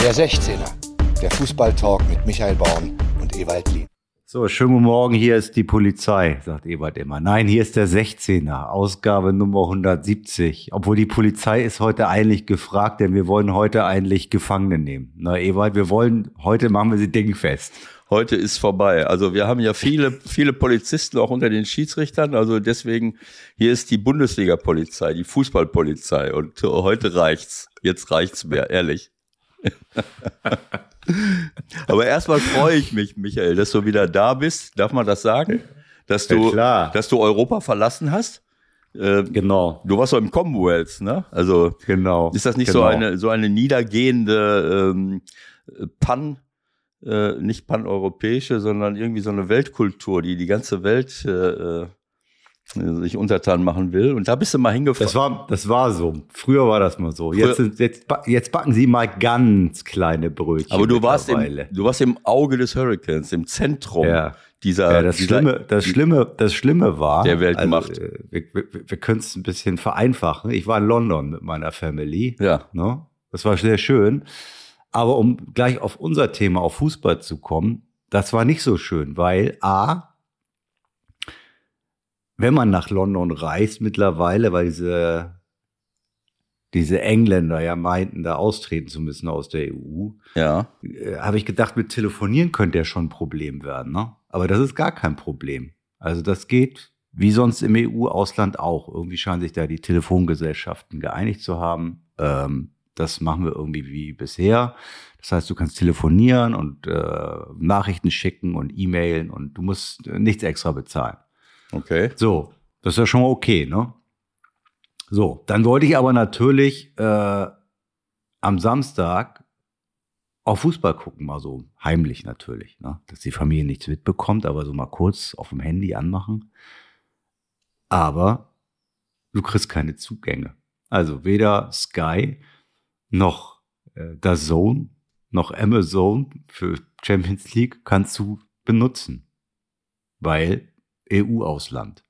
Der 16er, der Fußballtalk mit Michael Baum und Ewald Lien. So, schönen guten Morgen, hier ist die Polizei, sagt Ebert immer. Nein, hier ist der 16er, Ausgabe Nummer 170. Obwohl die Polizei ist heute eigentlich gefragt, denn wir wollen heute eigentlich Gefangene nehmen. Na, Ewald, wir wollen, heute machen wir sie dingfest. Heute ist vorbei. Also wir haben ja viele, viele Polizisten auch unter den Schiedsrichtern. Also deswegen, hier ist die Bundesliga-Polizei, die Fußballpolizei. Und heute reicht's. Jetzt reicht's mir, ehrlich. Aber erstmal freue ich mich, Michael, dass du wieder da bist. Darf man das sagen? Dass du, ja, dass du Europa verlassen hast? Äh, genau. Du warst doch im Commonwealth, ne? Also genau. Ist das nicht genau. so eine so eine niedergehende ähm, Pan äh, nicht paneuropäische, sondern irgendwie so eine Weltkultur, die die ganze Welt äh, äh sich untertan machen will. Und da bist du mal hingefahren. Das war, das war so. Früher war das mal so. Jetzt, jetzt, jetzt backen sie mal ganz kleine Brötchen. Aber du warst im, du warst im Auge des Hurricanes, im Zentrum ja. dieser. Ja, das dieser, Schlimme, das Schlimme, das Schlimme war. Der Weltmacht. Also, wir, wir, wir können es ein bisschen vereinfachen. Ich war in London mit meiner Family. Ja. Ne? Das war sehr schön. Aber um gleich auf unser Thema, auf Fußball zu kommen, das war nicht so schön, weil A, wenn man nach London reist mittlerweile, weil diese, diese Engländer ja meinten, da austreten zu müssen aus der EU, ja. äh, habe ich gedacht, mit Telefonieren könnte ja schon ein Problem werden. Ne? Aber das ist gar kein Problem. Also das geht wie sonst im EU-Ausland auch. Irgendwie scheinen sich da die Telefongesellschaften geeinigt zu haben. Ähm, das machen wir irgendwie wie bisher. Das heißt, du kannst telefonieren und äh, Nachrichten schicken und E-Mailen und du musst nichts extra bezahlen. Okay. So, das ist ja schon mal okay, ne? So, dann wollte ich aber natürlich äh, am Samstag auch Fußball gucken, mal so heimlich natürlich, ne? dass die Familie nichts mitbekommt, aber so mal kurz auf dem Handy anmachen. Aber du kriegst keine Zugänge. Also weder Sky noch äh, der Zone noch Amazon für Champions League kannst du benutzen, weil EU-Ausland.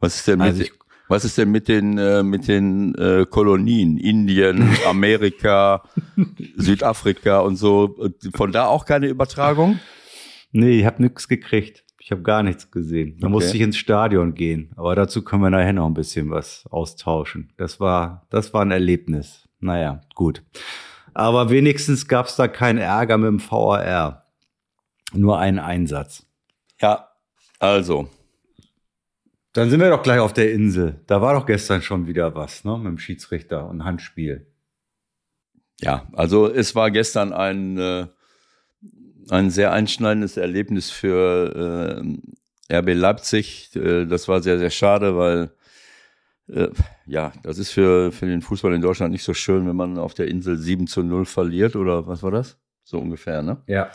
Was ist denn mit, also ich, was ist denn mit den, äh, mit den äh, Kolonien? Indien, Amerika, Südafrika und so. Von da auch keine Übertragung? Nee, ich habe nichts gekriegt. Ich habe gar nichts gesehen. Da okay. musste ich ins Stadion gehen. Aber dazu können wir nachher noch ein bisschen was austauschen. Das war, das war ein Erlebnis. Naja, gut. Aber wenigstens gab es da keinen Ärger mit dem VAR. Nur einen Einsatz. Ja, also, dann sind wir doch gleich auf der Insel. Da war doch gestern schon wieder was, ne, mit dem Schiedsrichter und Handspiel. Ja, also es war gestern ein, äh, ein sehr einschneidendes Erlebnis für äh, RB Leipzig. Äh, das war sehr, sehr schade, weil äh, ja, das ist für, für den Fußball in Deutschland nicht so schön, wenn man auf der Insel 7 zu 0 verliert oder was war das? So ungefähr, ne? Ja.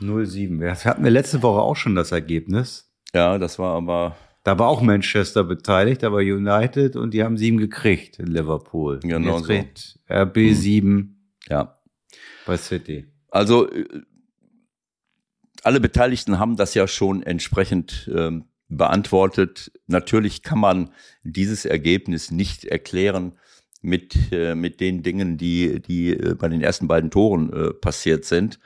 0-7. Das hatten wir letzte Woche auch schon das Ergebnis. Ja, das war aber da war auch Manchester beteiligt, da war United und die haben sieben gekriegt in Liverpool. Genau so. RB mhm. sieben. Ja. Bei City. Also äh, alle Beteiligten haben das ja schon entsprechend ähm, beantwortet. Natürlich kann man dieses Ergebnis nicht erklären mit, äh, mit den Dingen, die, die äh, bei den ersten beiden Toren äh, passiert sind.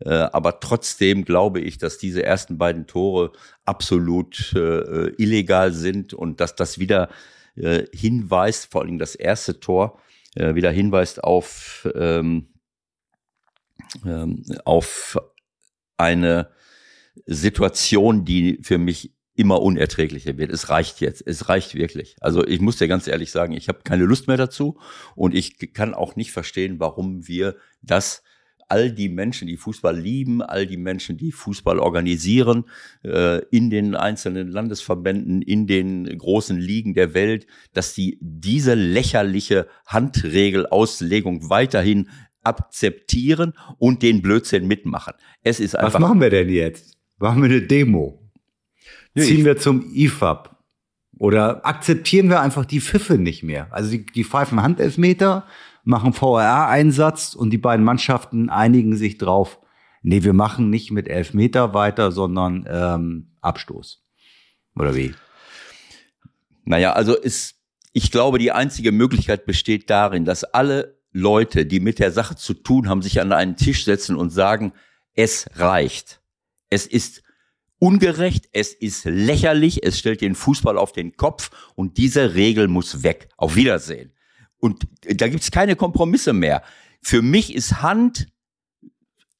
Äh, aber trotzdem glaube ich, dass diese ersten beiden Tore absolut äh, illegal sind und dass das wieder äh, hinweist, vor allem das erste Tor, äh, wieder hinweist auf, ähm, ähm, auf eine Situation, die für mich immer unerträglicher wird. Es reicht jetzt. Es reicht wirklich. Also ich muss dir ganz ehrlich sagen, ich habe keine Lust mehr dazu und ich kann auch nicht verstehen, warum wir das all die Menschen, die Fußball lieben, all die Menschen, die Fußball organisieren, äh, in den einzelnen Landesverbänden, in den großen Ligen der Welt, dass die diese lächerliche Handregelauslegung weiterhin akzeptieren und den Blödsinn mitmachen. Es ist einfach. Was machen wir denn jetzt? Machen wir eine Demo? Nee, Ziehen wir zum IFAB? Oder akzeptieren wir einfach die Pfiffe nicht mehr? Also die, die pfeifen Handelfmeter, machen VRR-Einsatz und die beiden Mannschaften einigen sich drauf, nee, wir machen nicht mit Elfmeter weiter, sondern ähm, Abstoß. Oder wie? Naja, also ist, ich glaube, die einzige Möglichkeit besteht darin, dass alle Leute, die mit der Sache zu tun haben, sich an einen Tisch setzen und sagen, es reicht. Es ist ungerecht, es ist lächerlich, es stellt den Fußball auf den Kopf und diese Regel muss weg. Auf Wiedersehen. Und da gibt's keine Kompromisse mehr. Für mich ist Hand,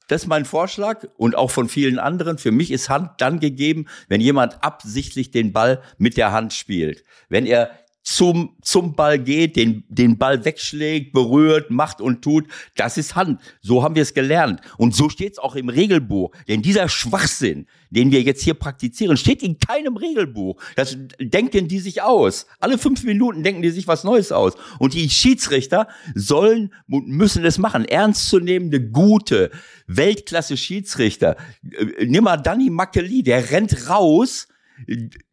das ist mein Vorschlag und auch von vielen anderen, für mich ist Hand dann gegeben, wenn jemand absichtlich den Ball mit der Hand spielt. Wenn er zum, zum Ball geht, den, den Ball wegschlägt, berührt, macht und tut, das ist Hand. So haben wir es gelernt. Und so steht es auch im Regelbuch. Denn dieser Schwachsinn, den wir jetzt hier praktizieren, steht in keinem Regelbuch. Das denken die sich aus. Alle fünf Minuten denken die sich was Neues aus. Und die Schiedsrichter sollen und müssen es machen. Ernstzunehmende, gute, Weltklasse-Schiedsrichter. Äh, nimm mal Danny Makeli, der rennt raus,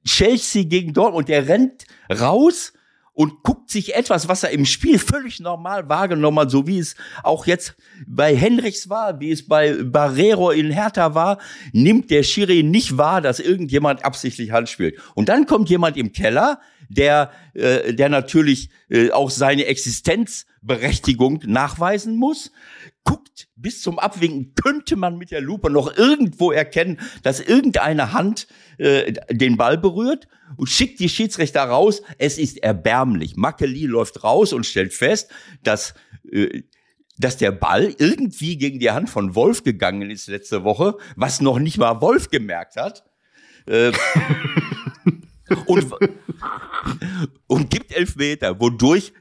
Chelsea gegen Dortmund, der rennt raus und guckt sich etwas, was er im Spiel völlig normal wahrgenommen hat, so wie es auch jetzt bei Henrichs war, wie es bei Barrero in Hertha war, nimmt der Schiri nicht wahr, dass irgendjemand absichtlich Hand spielt. Und dann kommt jemand im Keller, der, äh, der natürlich äh, auch seine Existenzberechtigung nachweisen muss, guckt bis zum Abwinken, könnte man mit der Lupe noch irgendwo erkennen, dass irgendeine Hand äh, den Ball berührt und schickt die Schiedsrichter raus. Es ist erbärmlich. Makeli läuft raus und stellt fest, dass äh, dass der Ball irgendwie gegen die Hand von Wolf gegangen ist letzte Woche, was noch nicht mal Wolf gemerkt hat. Äh, und, und gibt Elfmeter, wodurch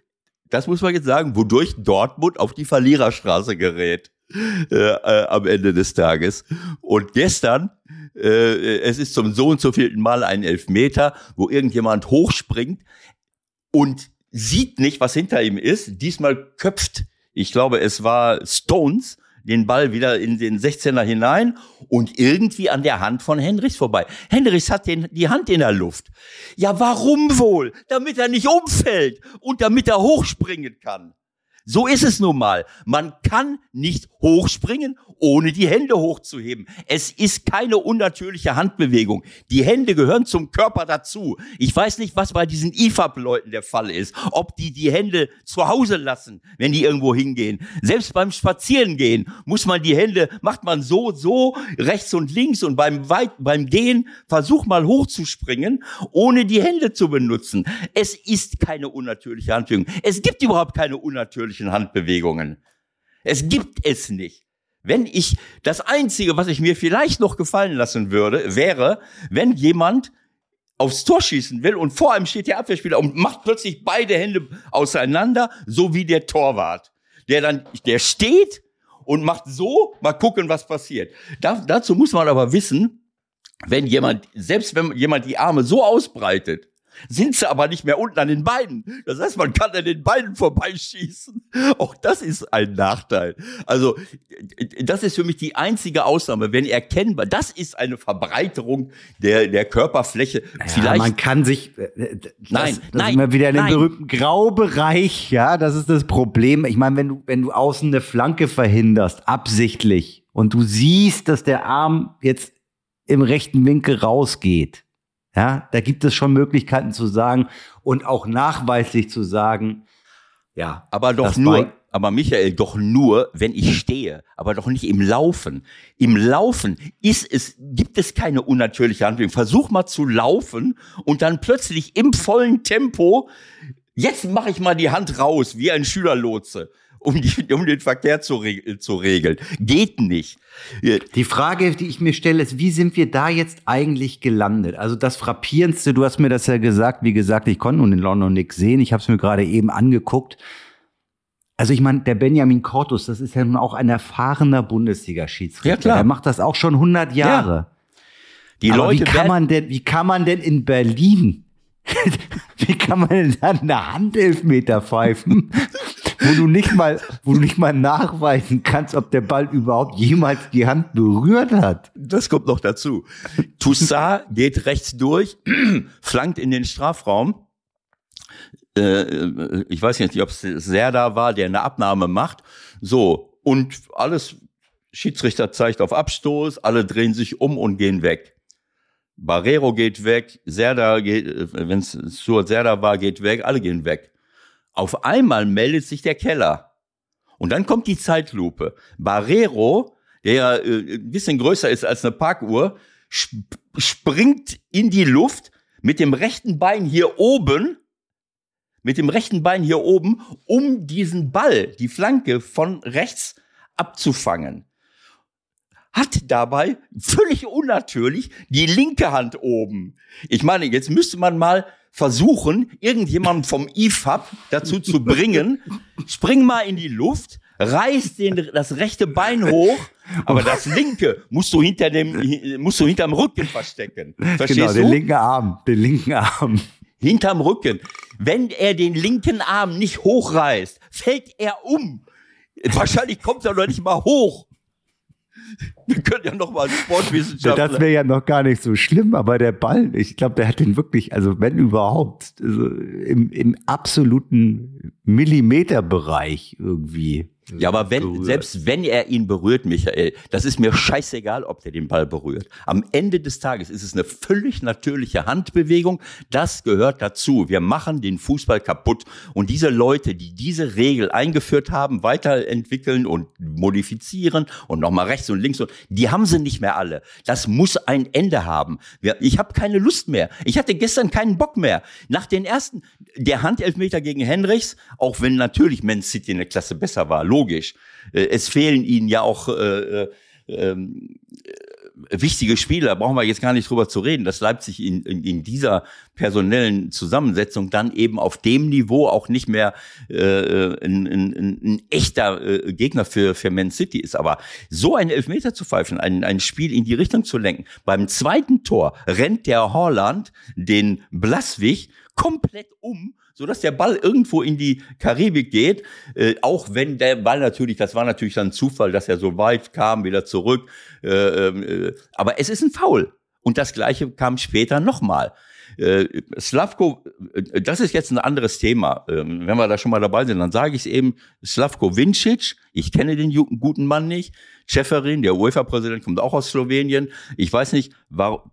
das muss man jetzt sagen, wodurch Dortmund auf die Verliererstraße gerät äh, äh, am Ende des Tages. Und gestern, äh, es ist zum so und so vierten Mal ein Elfmeter, wo irgendjemand hochspringt und sieht nicht, was hinter ihm ist. Diesmal köpft, ich glaube, es war Stones, den Ball wieder in den 16er hinein und irgendwie an der Hand von Henrichs vorbei. Henrichs hat den, die Hand in der Luft. Ja, warum wohl? Damit er nicht umfällt und damit er hochspringen kann. So ist es nun mal. Man kann nicht hochspringen, ohne die Hände hochzuheben. Es ist keine unnatürliche Handbewegung. Die Hände gehören zum Körper dazu. Ich weiß nicht, was bei diesen IFAB-Leuten der Fall ist. Ob die die Hände zu Hause lassen, wenn die irgendwo hingehen. Selbst beim Spazierengehen muss man die Hände, macht man so, so, rechts und links und beim, Weit beim Gehen versuch mal hochzuspringen, ohne die Hände zu benutzen. Es ist keine unnatürliche Handbewegung. Es gibt überhaupt keine unnatürlichen Handbewegungen. Es gibt es nicht. Wenn ich, das Einzige, was ich mir vielleicht noch gefallen lassen würde, wäre, wenn jemand aufs Tor schießen will und vor einem steht der Abwehrspieler und macht plötzlich beide Hände auseinander, so wie der Torwart. Der dann, der steht und macht so, mal gucken, was passiert. Da, dazu muss man aber wissen, wenn jemand, selbst wenn jemand die Arme so ausbreitet, sind sie aber nicht mehr unten an den Beinen. Das heißt, man kann an den Beinen vorbeischießen. Auch das ist ein Nachteil. Also, das ist für mich die einzige Ausnahme, wenn erkennbar, das ist eine Verbreiterung der, der Körperfläche. Ja, Vielleicht. Man kann sich, äh, äh, das, nein, das nein, immer wieder in den nein. berühmten Graubereich, ja, das ist das Problem. Ich meine, wenn du, wenn du außen eine Flanke verhinderst, absichtlich, und du siehst, dass der Arm jetzt im rechten Winkel rausgeht, ja, da gibt es schon Möglichkeiten zu sagen und auch nachweislich zu sagen, ja. Aber doch nur, aber Michael, doch nur, wenn ich stehe, aber doch nicht im Laufen. Im Laufen ist es, gibt es keine unnatürliche Handlung. Versuch mal zu laufen und dann plötzlich im vollen Tempo, jetzt mache ich mal die Hand raus, wie ein Schülerlotse um, die, um den Verkehr zu, re zu regeln. Geht nicht. Die Frage, die ich mir stelle, ist, wie sind wir da jetzt eigentlich gelandet? Also das Frappierendste, du hast mir das ja gesagt, wie gesagt, ich konnte nun in London nichts sehen, ich habe es mir gerade eben angeguckt. Also ich meine, der Benjamin Cortus, das ist ja nun auch ein erfahrener Bundesliga-Schiedsrichter. Ja, klar. Der macht das auch schon 100 Jahre. Ja. Die Aber Leute wie kann man denn, wie kann man denn in Berlin, wie kann man denn dann eine Handelfmeter pfeifen, wo du nicht mal, wo du nicht mal nachweisen kannst, ob der Ball überhaupt jemals die Hand berührt hat. Das kommt noch dazu. Toussaint geht rechts durch, flankt in den Strafraum. Äh, ich weiß nicht, ob es Serda war, der eine Abnahme macht. So, und alles, Schiedsrichter zeigt auf Abstoß, alle drehen sich um und gehen weg. Barrero geht weg, Serda geht, äh, wenn es zur Serda war, geht weg, alle gehen weg. Auf einmal meldet sich der Keller Und dann kommt die Zeitlupe. Barrero, der ja äh, ein bisschen größer ist als eine Parkuhr, sp springt in die Luft mit dem rechten Bein hier oben, mit dem rechten Bein hier oben, um diesen Ball, die Flanke von rechts abzufangen. Hat dabei völlig unnatürlich die linke Hand oben. Ich meine, jetzt müsste man mal versuchen, irgendjemanden vom IFAB dazu zu bringen, spring mal in die Luft, reiß den, das rechte Bein hoch, aber das linke musst du hinter dem, musst du hinterm Rücken verstecken. Verstehst genau, du? den linken Arm, den linken Arm. hinterm Rücken. Wenn er den linken Arm nicht hochreißt, fällt er um. Wahrscheinlich kommt er noch nicht mal hoch. Wir können ja noch mal einen Sportwissenschaftler. Das wäre ja noch gar nicht so schlimm, aber der Ball, ich glaube, der hat den wirklich, also wenn überhaupt, also im, im absoluten Millimeterbereich irgendwie. Ja, aber wenn, berührt. selbst wenn er ihn berührt, Michael, das ist mir scheißegal, ob der den Ball berührt. Am Ende des Tages ist es eine völlig natürliche Handbewegung. Das gehört dazu. Wir machen den Fußball kaputt. Und diese Leute, die diese Regel eingeführt haben, weiterentwickeln und modifizieren und nochmal rechts und links, und die haben sie nicht mehr alle. Das muss ein Ende haben. Ich habe keine Lust mehr. Ich hatte gestern keinen Bock mehr. Nach den ersten, der Handelfmeter gegen Henrichs, auch wenn natürlich Man City eine Klasse besser war, logisch. Äh, Es fehlen ihnen ja auch äh, äh, ähm, äh, wichtige Spieler, brauchen wir jetzt gar nicht drüber zu reden, dass Leipzig in, in, in dieser personellen Zusammensetzung dann eben auf dem Niveau auch nicht mehr äh, ein, ein, ein, ein echter äh, Gegner für, für Man City ist. Aber so einen Elfmeter zu pfeifen, ein, ein Spiel in die Richtung zu lenken, beim zweiten Tor rennt der Holland den Blaswig komplett um, so dass der Ball irgendwo in die Karibik geht, äh, auch wenn der Ball natürlich, das war natürlich dann Zufall, dass er so weit kam, wieder zurück, äh, äh, aber es ist ein Foul. Und das Gleiche kam später nochmal. Äh, Slavko, äh, das ist jetzt ein anderes Thema. Ähm, wenn wir da schon mal dabei sind, dann sage ich es eben, Slavko Vincic, ich kenne den guten Mann nicht, Ceferin, der UEFA-Präsident, kommt auch aus Slowenien. Ich weiß nicht, warum,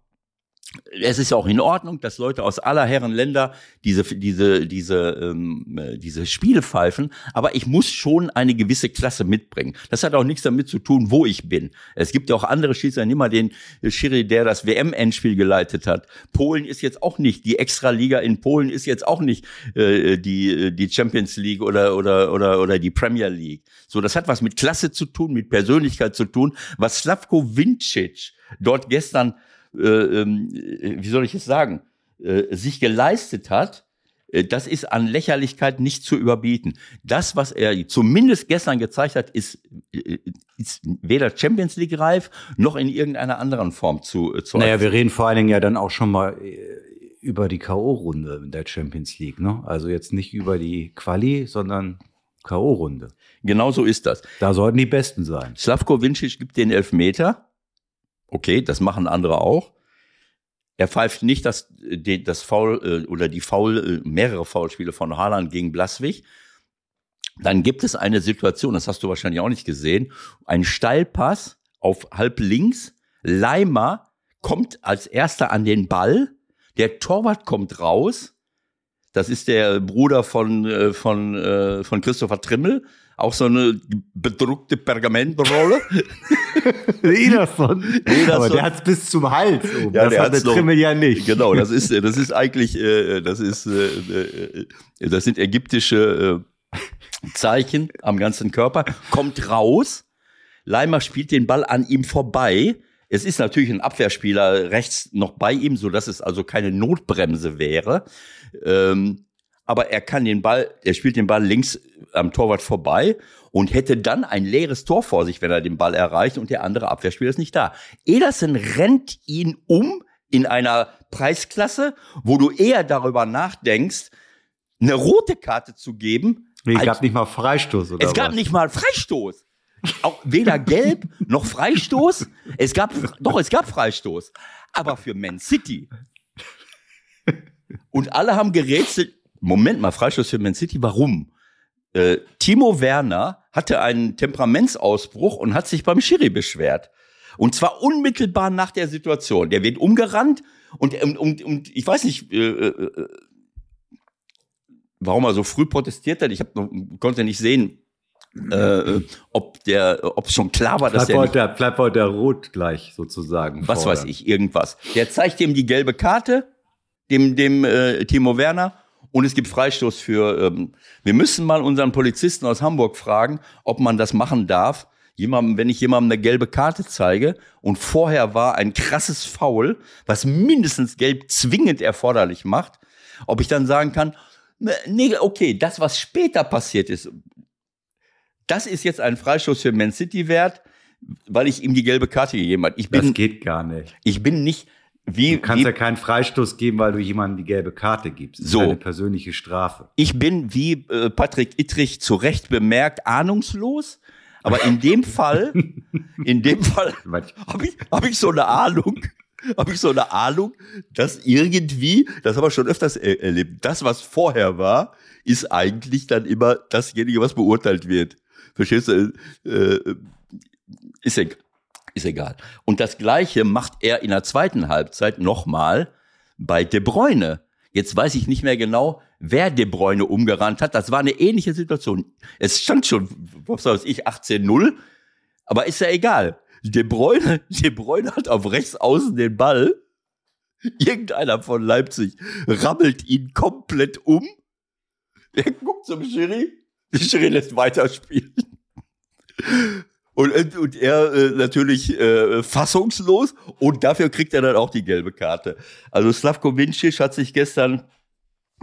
es ist ja auch in Ordnung, dass Leute aus aller Herren Länder diese diese diese ähm, äh, diese Spiele pfeifen, aber ich muss schon eine gewisse Klasse mitbringen. Das hat auch nichts damit zu tun, wo ich bin. Es gibt ja auch andere Schiedsrichter, nimm mal den Schiri, der das WM-Endspiel geleitet hat. Polen ist jetzt auch nicht die Extraliga in Polen ist jetzt auch nicht äh, die die Champions League oder oder oder oder die Premier League. So, das hat was mit Klasse zu tun, mit Persönlichkeit zu tun. Was Slavko Vincic dort gestern äh, äh, wie soll ich es sagen, äh, sich geleistet hat, äh, das ist an Lächerlichkeit nicht zu überbieten. Das, was er zumindest gestern gezeigt hat, ist, äh, ist weder Champions League reif noch in irgendeiner anderen Form zu, äh, zu Naja, wir reden vor allen Dingen ja dann auch schon mal äh, über die K.O.-Runde in der Champions League, ne? Also jetzt nicht über die Quali, sondern K.O.-Runde. Genau so ist das. Da sollten die Besten sein. Slavko Vincic gibt den Elfmeter. Okay, das machen andere auch. Er pfeift nicht das, die- das Foul äh, oder die Foul, äh, mehrere Foulspiele von Haaland gegen Blaswig. Dann gibt es eine Situation, das hast du wahrscheinlich auch nicht gesehen, ein Steilpass auf halb links. Leimer kommt als erster an den Ball. Der Torwart kommt raus. Das ist der Bruder von, äh, von, äh, von Christopher Trimmel. Auch so eine bedruckte Pergamentrolle. Ederson. Ederson. Aber der hat's bis zum Hals. Oben. Ja, das der hat der Trimmel ja nicht. Genau, das ist, äh, das ist eigentlich, äh, das ist, äh, äh, das sind ägyptische äh, Zeichen am ganzen Körper. Kommt raus. Leimer spielt den Ball an ihm vorbei. Es ist natürlich ein Abwehrspieler rechts noch bei ihm, so dass es also keine Notbremse wäre. Ähm, aber er kann den Ball, er spielt den Ball links am Torwart vorbei und hätte dann ein leeres Tor vor sich, wenn er den Ball erreicht und der andere Abwehrspieler ist nicht da. Ederson rennt ihn um in einer Preisklasse, wo du eher darüber nachdenkst, eine rote Karte zu geben. Nee, es gab nicht mal Freistoß oder es gab was? nicht mal Freistoß. Auch weder gelb noch Freistoß. Es gab, doch, es gab Freistoß. Aber für Man City. Und alle haben gerätselt. Moment mal, Freistoß für Man City, warum? Äh, Timo Werner hatte einen Temperamentsausbruch und hat sich beim Schiri beschwert. Und zwar unmittelbar nach der Situation. Der wird umgerannt und, und, und, und ich weiß nicht, äh, äh, warum er so früh protestiert hat. Ich hab, konnte nicht sehen, äh, ob der, ob schon klar war, dass Bleibt der, heute, bleibt heute rot gleich sozusagen. was fordern. weiß ich, irgendwas. Der zeigt ihm die gelbe Karte, dem, dem äh, Timo Werner, und es gibt Freistoß für. Ähm, wir müssen mal unseren Polizisten aus Hamburg fragen, ob man das machen darf. Jemandem, wenn ich jemandem eine gelbe Karte zeige und vorher war ein krasses Foul, was mindestens gelb zwingend erforderlich macht, ob ich dann sagen kann, ne, nee, okay, das, was später passiert ist, das ist jetzt ein Freistoß für Man City wert, weil ich ihm die gelbe Karte gegeben habe. Ich Das bin, geht gar nicht. ich bin nicht wie, Du kannst wie ja keinen Freistoß geben, weil du jemandem die gelbe Karte gibst. Das So. ist eine persönliche Strafe. ich bin wie äh, Patrick Ittrich zu Recht bemerkt ahnungslos, aber in dem Fall, in dem Fall habe ich, hab ich so eine Ahnung, habe ich so eine Ahnung, dass irgendwie, das haben wir schon öfters er erlebt, das, was vorher war, ist eigentlich dann immer dasjenige, was beurteilt wird. Verstehst du? Äh, ist, egal. Ist egal. Und das Gleiche macht er in der zweiten Halbzeit nochmal bei De Bruyne. Jetzt weiß ich nicht mehr genau, wer De Bruyne umgerannt hat. Das war eine ähnliche Situation. Es stand schon, was weiß ich, 18-0. Aber ist ja egal. De Bruyne, De Bruyne hat auf rechts außen den Ball. Irgendeiner von Leipzig rammelt ihn komplett um. Er guckt zum Schiri. Der Schiri lässt weiterspielen. Und, und- und er äh, natürlich äh, fassungslos und dafür kriegt er dann auch die gelbe Karte. Also Slavko Vincic hat sich gestern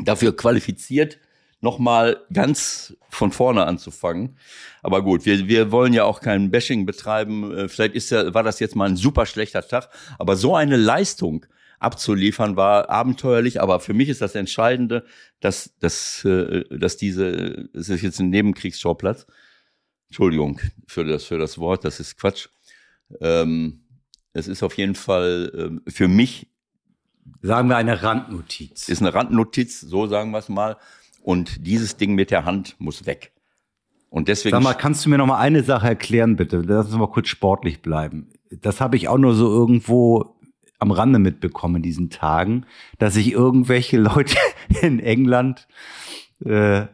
dafür qualifiziert, nochmal ganz von vorne anzufangen. Aber gut, wir, wir wollen ja auch kein Bashing betreiben. Äh, Vielleicht ist ja, war das jetzt mal ein super schlechter Tag. Aber so eine Leistung abzuliefern war abenteuerlich. Aber für mich ist das Entscheidende, dass, dass, äh, dass diese, es ist jetzt ein Nebenkriegsschauplatz. Entschuldigung für das, für das Wort, das ist Quatsch. Ähm, es ist auf jeden Fall ähm, für mich Sagen wir eine Randnotiz. ist eine Randnotiz, so sagen wir es mal. Und dieses Ding mit der Hand muss weg. Und deswegen. Sag mal, kannst du mir noch mal eine Sache erklären, bitte? Lass uns mal kurz sportlich bleiben. Das habe ich auch nur so irgendwo am Rande mitbekommen in diesen Tagen, dass sich irgendwelche Leute in England äh,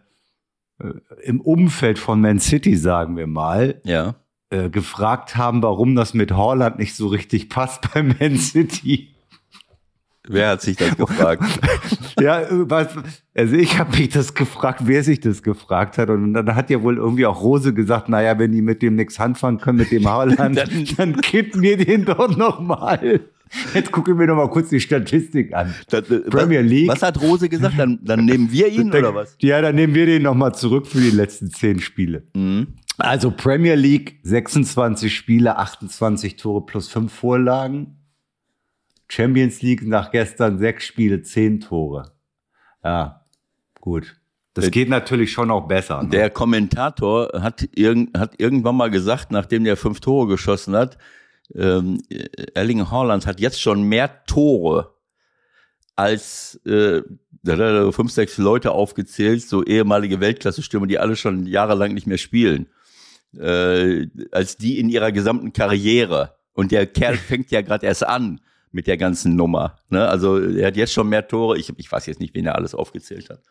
im Umfeld von Man City, sagen wir mal, ja. äh, gefragt haben, warum das mit Holland nicht so richtig passt bei Man City. Wer hat sich das gefragt? Ja, äh, was, also ich habe mich das gefragt, wer sich das gefragt hat. Und dann hat ja wohl irgendwie auch Rose gesagt, naja, wenn die mit dem nichts anfangen können, mit dem Haaland, Dann- dann, kippen wir den doch noch Jetzt gucken wir noch mal kurz die Statistik an. Das, äh, Premier was, League. Was hat Rose gesagt? Dann, dann nehmen wir ihn oder was? Ja, dann nehmen wir den noch mal zurück für die letzten zehn Spiele. Mhm. Also Premier League, 26 Spiele, 28 Tore plus fünf Vorlagen. Champions League nach gestern sechs Spiele, zehn Tore. Ja, gut. Das geht natürlich schon auch besser. Ne? Der Kommentator hat, irgend, hat irgendwann mal gesagt, nachdem der fünf Tore geschossen hat, ähm, Erling Haaland hat jetzt schon mehr Tore als äh, da hat er fünf, sechs Leute aufgezählt, so ehemalige Weltklasse-Stürmer, die alle schon jahrelang nicht mehr spielen, äh, als die in ihrer gesamten Karriere. Und der Kerl fängt ja gerade erst an mit der ganzen Nummer. Ne? Also er hat jetzt schon mehr Tore. Ich, ich weiß jetzt nicht, wen er alles aufgezählt hat.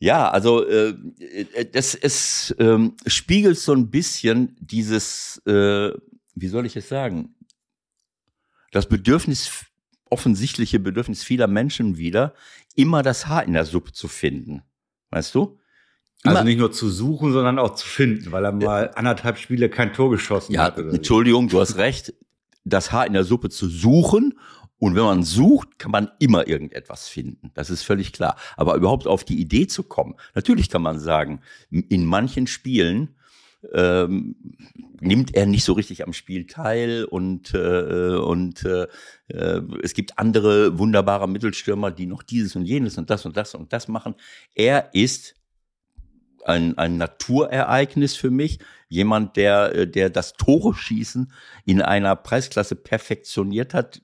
Ja, also äh, äh, das es ähm, spiegelt so ein bisschen dieses, äh, wie soll ich es sagen, das Bedürfnis, offensichtliche Bedürfnis vieler Menschen wieder, immer das Haar in der Suppe zu finden. Weißt du? also immer- nicht nur zu suchen, sondern auch zu finden, weil er mal anderthalb Spiele kein Tor geschossen Ja, hat. oder so. Entschuldigung, du hast recht, das Haar in der Suppe zu suchen. Und wenn man sucht, kann man immer irgendetwas finden. Das ist völlig klar. Aber überhaupt auf die Idee zu kommen, natürlich kann man sagen, in manchen Spielen ähm, nimmt er nicht so richtig am Spiel teil und äh, und äh, äh, es gibt andere wunderbare Mittelstürmer, die noch dieses und jenes und das und das und das machen. Er ist ein, ein Naturereignis für mich. Jemand, der, äh, der das Tore schießen in einer Preisklasse perfektioniert hat,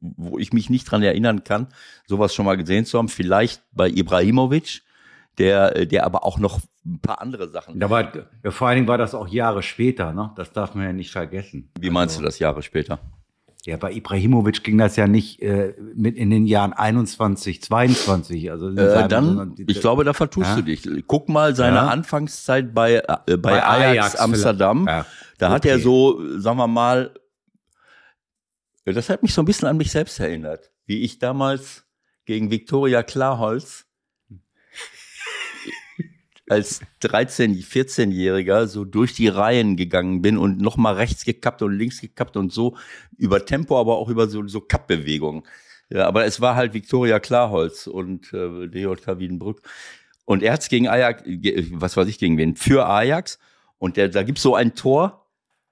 wo ich mich nicht dran erinnern kann, sowas schon mal gesehen zu haben. Vielleicht bei Ibrahimovic, der, äh, der aber auch noch ein paar andere Sachen. Aber ja, vor allen Dingen war das auch Jahre später, ne? Das darf man ja nicht vergessen. Wie meinst also, du das Jahre später? Ja, bei Ibrahimovic ging das ja nicht äh, mit in den Jahren 21, 22. Also äh, dann, die, ich glaube, da vertust ja? du dich. Guck mal seine ja? Anfangszeit bei, äh, bei, bei Ajax, Ajax Amsterdam. Ja. Da okay. hat er so, sagen wir mal, das hat mich so ein bisschen an mich selbst erinnert, wie ich damals gegen Viktoria Klarholz als 13, 14-Jähriger so durch die Reihen gegangen bin und nochmal rechts gekappt und links gekappt und so über Tempo, aber auch über so, so Kappbewegungen. Ja, aber es war halt Viktoria Klarholz und äh, DJK Wiedenbrück. Und er hat's gegen Ajax, was weiß ich, gegen wen? Für Ajax. Und der, da gibt's so ein Tor,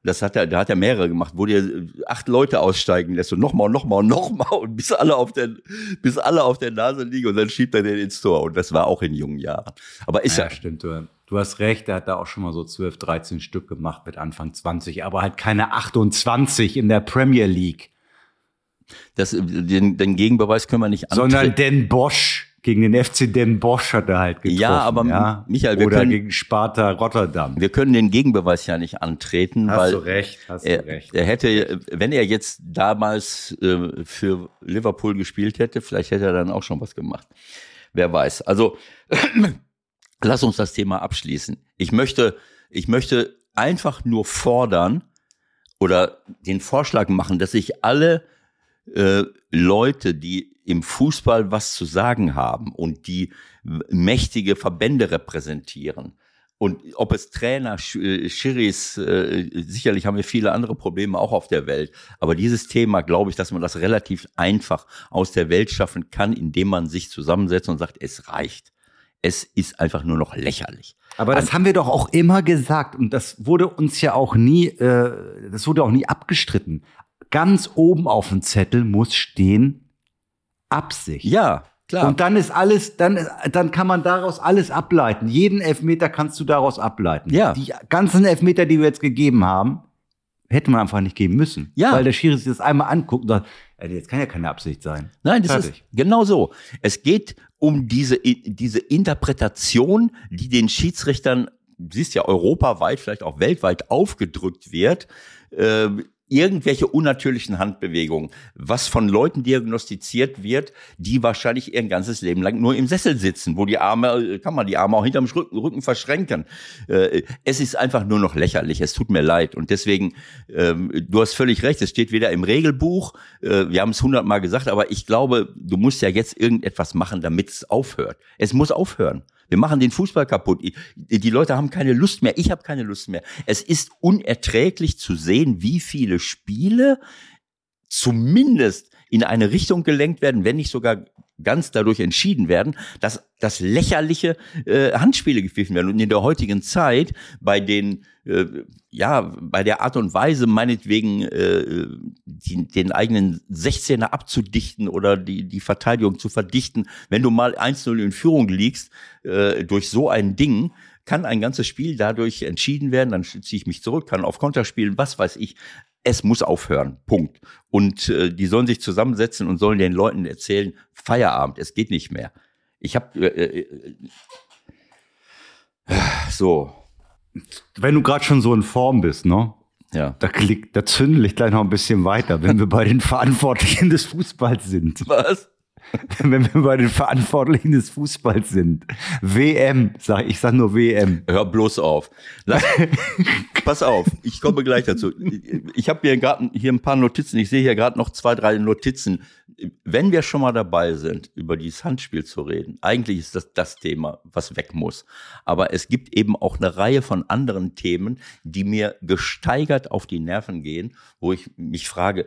das hat er, da hat er mehrere gemacht, wo dir acht Leute aussteigen lässt und nochmal und nochmal und nochmal und bis alle auf der, bis alle auf der Nase liegen und dann schiebt er den ins Tor. Und das war auch in jungen Jahren. Aber ist ja. Ja, stimmt. Du, du hast recht, er hat da auch schon mal so 12, 13 Stück gemacht mit Anfang 20, aber halt keine 28 in der Premier League. Das, den, den Gegenbeweis können wir nicht antreten. Sondern Den Bosch gegen den FC Den Bosch hat er halt getroffen. Ja, aber ja? Michael, wir Oder können, gegen Sparta Rotterdam. Wir können den Gegenbeweis ja nicht antreten, hast weil du recht, hast er, du recht. er hätte, wenn er jetzt damals äh, für Liverpool gespielt hätte, vielleicht hätte er dann auch schon was gemacht. Wer weiß. Also lass uns das Thema abschließen. Ich möchte, ich möchte einfach nur fordern oder den Vorschlag machen, dass sich alle äh, Leute, die im Fußball was zu sagen haben und die mächtige Verbände repräsentieren. Und ob es Trainer, äh, Schiris, äh, sicherlich haben wir viele andere Probleme auch auf der Welt. Aber dieses Thema, glaube ich, dass man das relativ einfach aus der Welt schaffen kann, indem man sich zusammensetzt und sagt, es reicht. Es ist einfach nur noch lächerlich. Aber das haben wir doch auch immer gesagt und das wurde uns ja auch nie, äh, das wurde auch nie abgestritten. Ganz oben auf dem Zettel muss stehen, Absicht. Ja, klar. Und dann ist alles, dann, dann kann man daraus alles ableiten. Jeden Elfmeter kannst du daraus ableiten. Ja. Die ganzen Elfmeter, die wir jetzt gegeben haben, hätte man einfach nicht geben müssen. Ja. Weil der Schiri sich das einmal anguckt und sagt, jetzt kann ja keine Absicht sein. Nein, das Fertig. ist genau so. Es geht um diese, diese Interpretation, die den Schiedsrichtern, siehst ja europaweit, vielleicht auch weltweit aufgedrückt wird. Äh, irgendwelche unnatürlichen Handbewegungen, was von Leuten diagnostiziert wird, die wahrscheinlich ihr ganzes Leben lang nur im Sessel sitzen, wo die Arme, kann man die Arme auch hinterm Rücken, Rücken verschränken. Äh, es ist einfach nur noch lächerlich, es tut mir leid. Und deswegen, ähm, du hast völlig recht, es steht weder im Regelbuch, äh, wir haben es hundertmal gesagt, aber ich glaube, du musst ja jetzt irgendetwas machen, damit es aufhört. Es muss aufhören. Wir machen den Fußball kaputt. Die Leute haben keine Lust mehr. Ich habe keine Lust mehr. Es ist unerträglich zu sehen, wie viele Spiele zumindest in eine Richtung gelenkt werden, wenn nicht sogar ganz dadurch entschieden werden, dass, dass lächerliche äh, Handspiele gepfiffen werden. Und in der heutigen Zeit bei den äh, ja, bei der Art und Weise meinetwegen äh, die, den eigenen 16er abzudichten oder die, die Verteidigung zu verdichten, wenn du mal 1-0 in Führung liegst, äh, durch so ein Ding, kann ein ganzes Spiel dadurch entschieden werden, dann ziehe ich mich zurück, kann auf Konter spielen, was weiß ich. Es muss aufhören. Punkt. Und äh, die sollen sich zusammensetzen und sollen den Leuten erzählen, Feierabend, es geht nicht mehr. Ich habe äh, äh, so, wenn du gerade schon so in Form bist, ne? Ja. Da, klick, da zündel ich gleich noch ein bisschen weiter, wenn wir bei den Verantwortlichen des Fußballs sind. Was? wenn wir bei den Verantwortlichen des Fußballs sind. WM, sag ich, sag nur WM. Hör bloß auf. Lass, pass auf, ich komme gleich dazu. Ich habe hier gerade hier ein paar Notizen. Ich sehe hier gerade noch zwei, drei Notizen. Wenn wir schon mal dabei sind, über dieses Handspiel zu reden, eigentlich ist das das Thema, was weg muss. Aber es gibt eben auch eine Reihe von anderen Themen, die mir gesteigert auf die Nerven gehen, wo ich mich frage,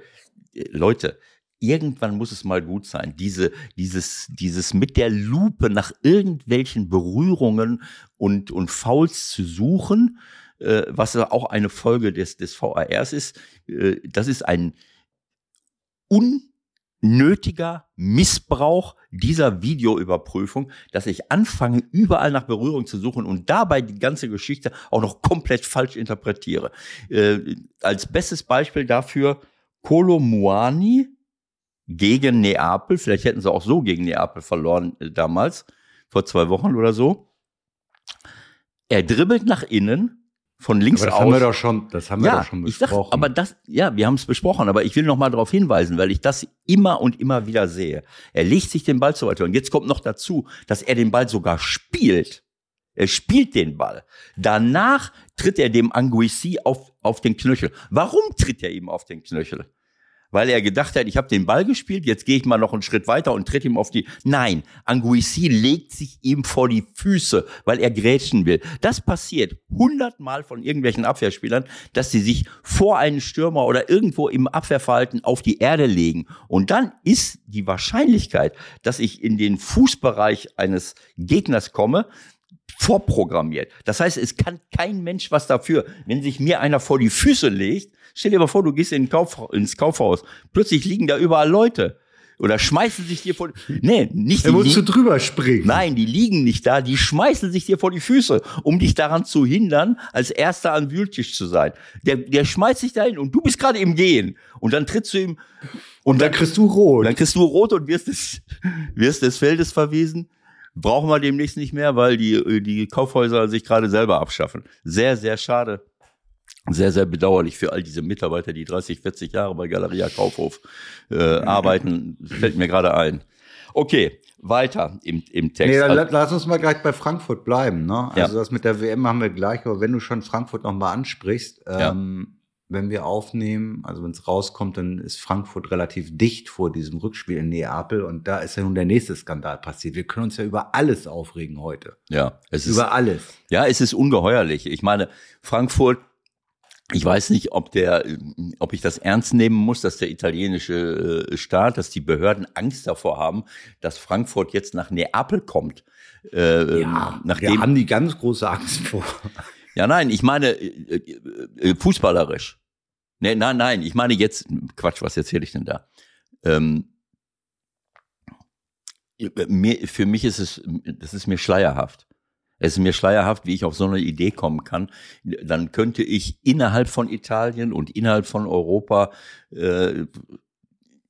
Leute, irgendwann muss es mal gut sein. Diese, dieses, dieses mit der Lupe nach irgendwelchen Berührungen und, und Fouls zu suchen, äh, was auch eine Folge des, des VARs ist, äh, das ist ein unnötiger Missbrauch dieser Videoüberprüfung, dass ich anfange, überall nach Berührung zu suchen und dabei die ganze Geschichte auch noch komplett falsch interpretiere. Äh, als bestes Beispiel dafür Kolo Muani, gegen Neapel. Vielleicht hätten sie auch so gegen Neapel verloren äh, damals, vor zwei Wochen oder so. Er dribbelt nach innen, von links Aber das aus. haben wir doch schon, das haben wir ja, doch schon ich sag, besprochen. aber das, ja, wir haben es besprochen, aber ich will noch mal darauf hinweisen, weil ich das immer und immer wieder sehe. Er legt sich den Ball zu weit und jetzt kommt noch dazu, dass er den Ball sogar spielt. Er spielt den Ball. Danach tritt er dem Anguissi auf, auf den Knöchel. Warum tritt er ihm auf den Knöchel? Weil er gedacht hat, ich habe den Ball gespielt, jetzt gehe ich mal noch einen Schritt weiter und tritt ihm auf die. Nein, Anguissi legt sich ihm vor die Füße, weil er grätschen will. Das passiert hundertmal von irgendwelchen Abwehrspielern, dass sie sich vor einen Stürmer oder irgendwo im Abwehrverhalten auf die Erde legen. Und dann ist die Wahrscheinlichkeit, dass ich in den Fußbereich eines Gegners komme, vorprogrammiert. Das heißt, es kann kein Mensch was dafür. Wenn sich mir einer vor die Füße legt, stell dir mal vor, du gehst in Kauf, ins Kaufhaus, plötzlich liegen da überall Leute. Oder schmeißen sich dir vor, nee, nicht da die musst du drüber springen. Nein, die liegen nicht da, die schmeißen sich dir vor die Füße, um dich daran zu hindern, als Erster am Wühltisch zu sein. Der, der schmeißt sich dahin und du bist gerade im Gehen. Und dann trittst du ihm, Und dann kriegst du rot. dann kriegst du rot und wirst des, wirst des Feldes verwiesen. Brauchen wir demnächst nicht mehr, weil die, die Kaufhäuser sich gerade selber abschaffen. Sehr, sehr schade. Sehr, sehr bedauerlich für all diese Mitarbeiter, die 30, 40 Jahre bei Galeria Kaufhof äh, arbeiten. Fällt mir gerade ein. Okay, weiter im, im Text. Nee, dann Also- la- lass uns mal gleich bei Frankfurt bleiben. Ne? Also Ja. das mit der WM haben wir gleich, aber wenn du schon Frankfurt noch mal ansprichst, Ja. Ähm, wenn wir aufnehmen, also wenn es rauskommt, dann ist Frankfurt relativ dicht vor diesem Rückspiel in Neapel und da ist ja nun der nächste Skandal passiert. Wir können uns ja über alles aufregen heute. ja, es ist, Über alles. Ja, es ist ungeheuerlich. Ich meine, Frankfurt, ich weiß nicht, ob der, ob ich das ernst nehmen muss, dass der italienische äh, Staat, dass die Behörden Angst davor haben, dass Frankfurt jetzt nach Neapel kommt. Äh, Ja, nachdem, wir haben die ganz große Angst vor. Ja, nein, ich meine äh, äh, fußballerisch. Nee, nein, nein, ich meine jetzt, Quatsch, was erzähle ich denn da? Ähm, mir, für mich ist es, das ist mir schleierhaft. Es ist mir schleierhaft, wie ich auf so eine Idee kommen kann. Dann könnte ich innerhalb von Italien und innerhalb von Europa, äh,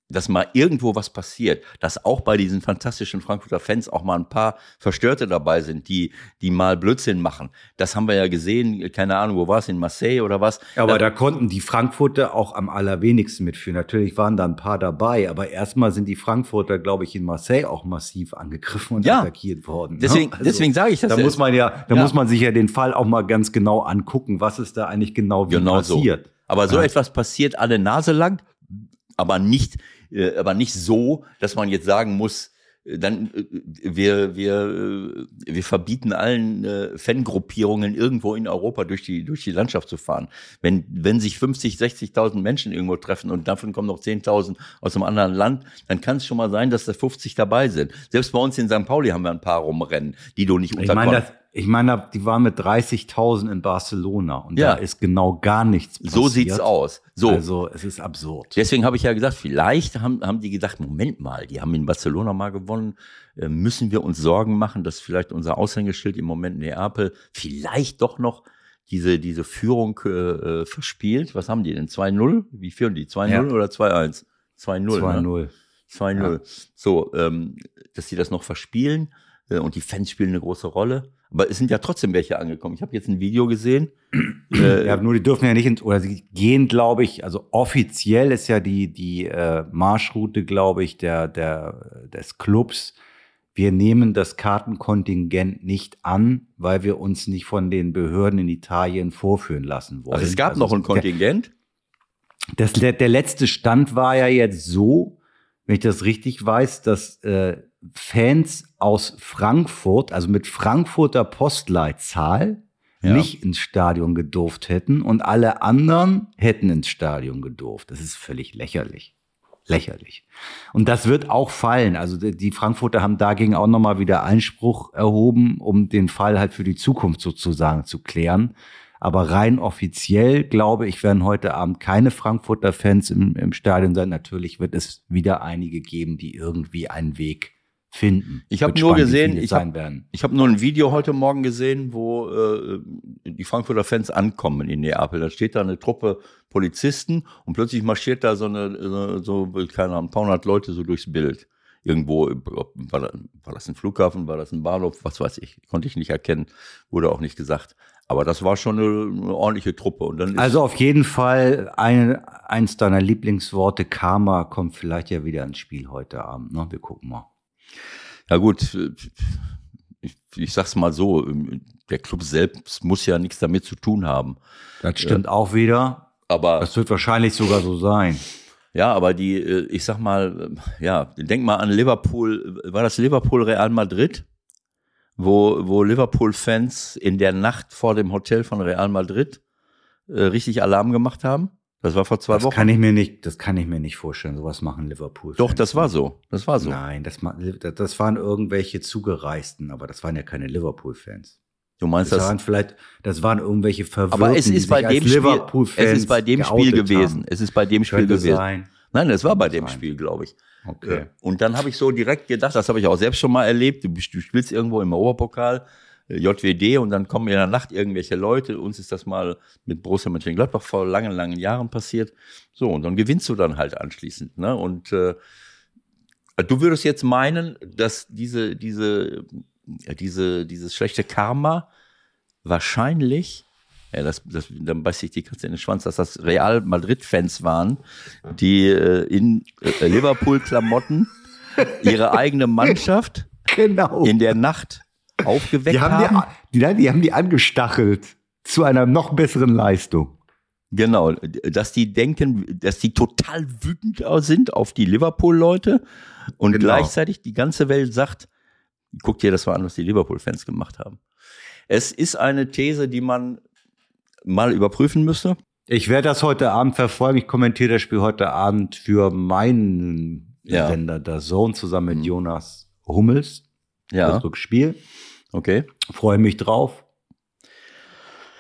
dass mal irgendwo was passiert, dass auch bei diesen fantastischen Frankfurter Fans auch mal ein paar Verstörte dabei sind, die, die mal Blödsinn machen. Das haben wir ja gesehen, keine Ahnung, wo war es, in Marseille oder was? Aber da konnten die Frankfurter auch am allerwenigsten mitführen. Natürlich waren da ein paar dabei, aber erstmal sind die Frankfurter, glaube ich, in Marseille auch massiv angegriffen und Ja. attackiert worden. ne? Deswegen, Also, deswegen sage ich das. Da muss man ja, da Ja. muss man sich ja den Fall auch mal ganz genau angucken, was ist da eigentlich genau wie Genau so. passiert. Aber so Ja. etwas passiert alle Nase lang, aber nicht, äh, aber nicht so, dass man jetzt sagen muss, äh, dann äh, wir wir wir verbieten allen äh, Fangruppierungen irgendwo in Europa durch die durch die Landschaft zu fahren. Wenn wenn sich 50, 60.000 Menschen irgendwo treffen und davon kommen noch 10.000 aus einem anderen Land, dann kann es schon mal sein, dass da 50 dabei sind. Selbst bei uns in St. Pauli haben wir ein paar rumrennen, die du nicht Ich unter meine, Kon- das, ich meine, die waren mit 30.000 in Barcelona und Ja. da ist genau gar nichts passiert. so sieht's aus. So. Also es ist absurd. Deswegen habe ich ja gesagt, vielleicht haben, haben die gedacht, Moment mal, die haben in Barcelona mal gewonnen, äh, müssen wir uns Sorgen machen, dass vielleicht unser Aushängeschild im Moment Neapel vielleicht doch noch diese, diese Führung äh, äh, verspielt. Was haben die denn? 2-0? Wie führen die? 2-0 Ja. oder 2-1? 2-0. 2-0. Ne? 2-0. So, ähm, dass sie das noch verspielen äh, und die Fans spielen eine große Rolle. Aber es sind ja trotzdem welche angekommen. Ich habe jetzt ein Video gesehen. Äh, Ja, nur die dürfen ja nicht ins, oder sie gehen, glaube ich, also offiziell ist ja die, die äh, Marschroute, glaube ich, der, der, des Clubs. Wir nehmen das Kartenkontingent nicht an, weil wir uns nicht von den Behörden in Italien vorführen lassen wollen. also es gab Also noch ein Kontingent. Das, der, der letzte Stand war ja jetzt so, wenn ich das richtig weiß, dass äh, Fans aus Frankfurt, also mit Frankfurter Postleitzahl, Ja. nicht ins Stadion gedurft hätten und alle anderen hätten ins Stadion gedurft. Das ist völlig lächerlich. Lächerlich. Und das wird auch fallen. Also die Frankfurter haben dagegen auch nochmal wieder Einspruch erhoben, um den Fall halt für die Zukunft sozusagen zu klären. Aber rein offiziell, glaube ich, werden heute Abend keine Frankfurter Fans im, im Stadion sein. Natürlich wird es wieder einige geben, die irgendwie einen Weg finden. Ich hab Wird nur gesehen, ich sein hab- habe nur ein Video heute Morgen gesehen, wo äh, die Frankfurter Fans ankommen in Neapel. Da steht da eine Truppe Polizisten und plötzlich marschiert da so eine, so, keine Ahnung, ein paar hundert Leute so durchs Bild. irgendwo, war, war das ein Flughafen, war das ein Bahnhof, was weiß ich, konnte ich nicht erkennen, wurde auch nicht gesagt. Aber das war schon eine, eine ordentliche Truppe. Und dann also auf jeden Fall ein, eins deiner Lieblingsworte, Karma, kommt vielleicht ja wieder ins Spiel heute Abend. Ne? Wir gucken mal. Ja gut, ich, ich sag's mal so, der Club selbst muss ja nichts damit zu tun haben. Das stimmt ja. auch wieder. Aber das wird wahrscheinlich sogar so sein. Ja, aber die, äh, ich sag mal, ja, denk mal an Liverpool, war das Liverpool Real Madrid? Wo, wo Liverpool-Fans in der Nacht vor dem Hotel von Real Madrid äh, richtig Alarm gemacht haben? Das war vor zwei das Wochen. Kann ich mir nicht, das kann ich mir nicht vorstellen. Sowas machen Liverpool. Doch, das war so. Das war so. Nein, das, das waren irgendwelche Zugereisten, aber das waren ja keine Liverpool-Fans. Du meinst das? Das waren vielleicht, das waren irgendwelche Verwirrten, Aber es ist bei dem Spiel, es ist bei dem Spiel gewesen. Haben. Es ist bei dem Spiel Könnte gewesen. Sein. Nein, es war bei dem sein. Spiel, glaube ich. Okay. Und dann habe ich so direkt gedacht, das habe ich auch selbst schon mal erlebt. Du, du spielst irgendwo im Oberpokal, äh, JWD, und dann kommen in der Nacht irgendwelche Leute. Uns ist das mal mit Borussia Mönchengladbach vor langen, langen Jahren passiert. So, und dann gewinnst du dann halt anschließend. Ne? Und äh, du würdest jetzt meinen, dass diese, diese, diese, dieses schlechte Karma wahrscheinlich, ja, das, das, dann beißt sich die Katze in den Schwanz, dass das Real Madrid-Fans waren, die äh, in äh, Liverpool-Klamotten ihre eigene Mannschaft genau. in der Nacht aufgeweckt die haben. haben. Die, die, die haben die angestachelt zu einer noch besseren Leistung. Genau, dass die denken, dass die total wütend sind auf die Liverpool-Leute und genau. gleichzeitig die ganze Welt sagt, guck dir das mal an, was die Liverpool-Fans gemacht haben. Es ist eine These, die man mal überprüfen müsste. Ich werde das heute Abend verfolgen. Ich kommentiere das Spiel heute Abend für meinen ja. Sender, der Zone, zusammen mit mhm. Jonas Hummels. Ja. Das Rückspiel. Okay. Freue mich drauf.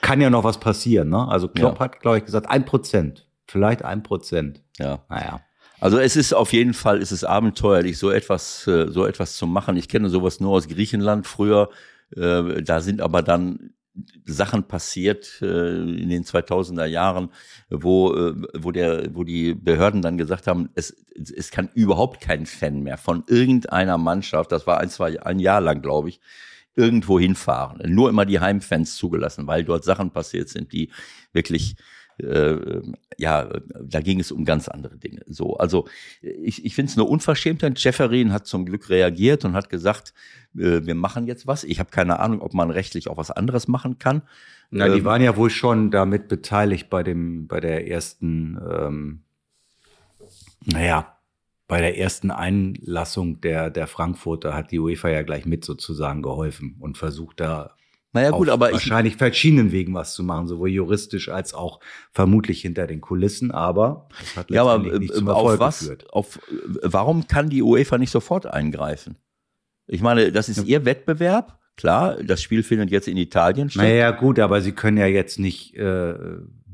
Kann ja noch was passieren, ne? Also Klopp ja. hat, glaube ich, gesagt, ein Prozent. Vielleicht ein Prozent. Ja. Naja. Also es ist auf jeden Fall, es ist abenteuerlich, so etwas, äh, so etwas zu machen. Ich kenne sowas nur aus Griechenland früher. Äh, da sind aber dann Sachen passiert äh, in den 2000er Jahren, wo, äh, wo, der, wo die Behörden dann gesagt haben, es, es kann überhaupt kein Fan mehr von irgendeiner Mannschaft, das war ein, zwei, ein Jahr lang, glaube ich, irgendwo hinfahren. Nur immer die Heimfans zugelassen, weil dort Sachen passiert sind, die wirklich äh, ja, da ging es um ganz andere Dinge. So, also ich, ich finde es eine Unverschämtheit. Jefferin hat zum Glück reagiert und hat gesagt, äh, wir machen jetzt was. Ich habe keine Ahnung, ob man rechtlich auch was anderes machen kann. Na, die ähm, waren ja wohl schon damit beteiligt bei dem, bei der ersten, ähm, naja, bei der ersten Einlassung der, der Frankfurter hat die UEFA ja gleich mit sozusagen geholfen und versucht da naja, gut, aber wahrscheinlich ich, verschiedenen Wegen was zu machen, sowohl juristisch als auch vermutlich hinter den Kulissen, aber das hat ja, aber nicht zum auf was, geführt. Auf, warum kann die UEFA nicht sofort eingreifen? Ich meine, das ist ja. ihr Wettbewerb. Klar, das Spiel findet jetzt in Italien statt. Naja, gut, aber sie können ja jetzt nicht äh,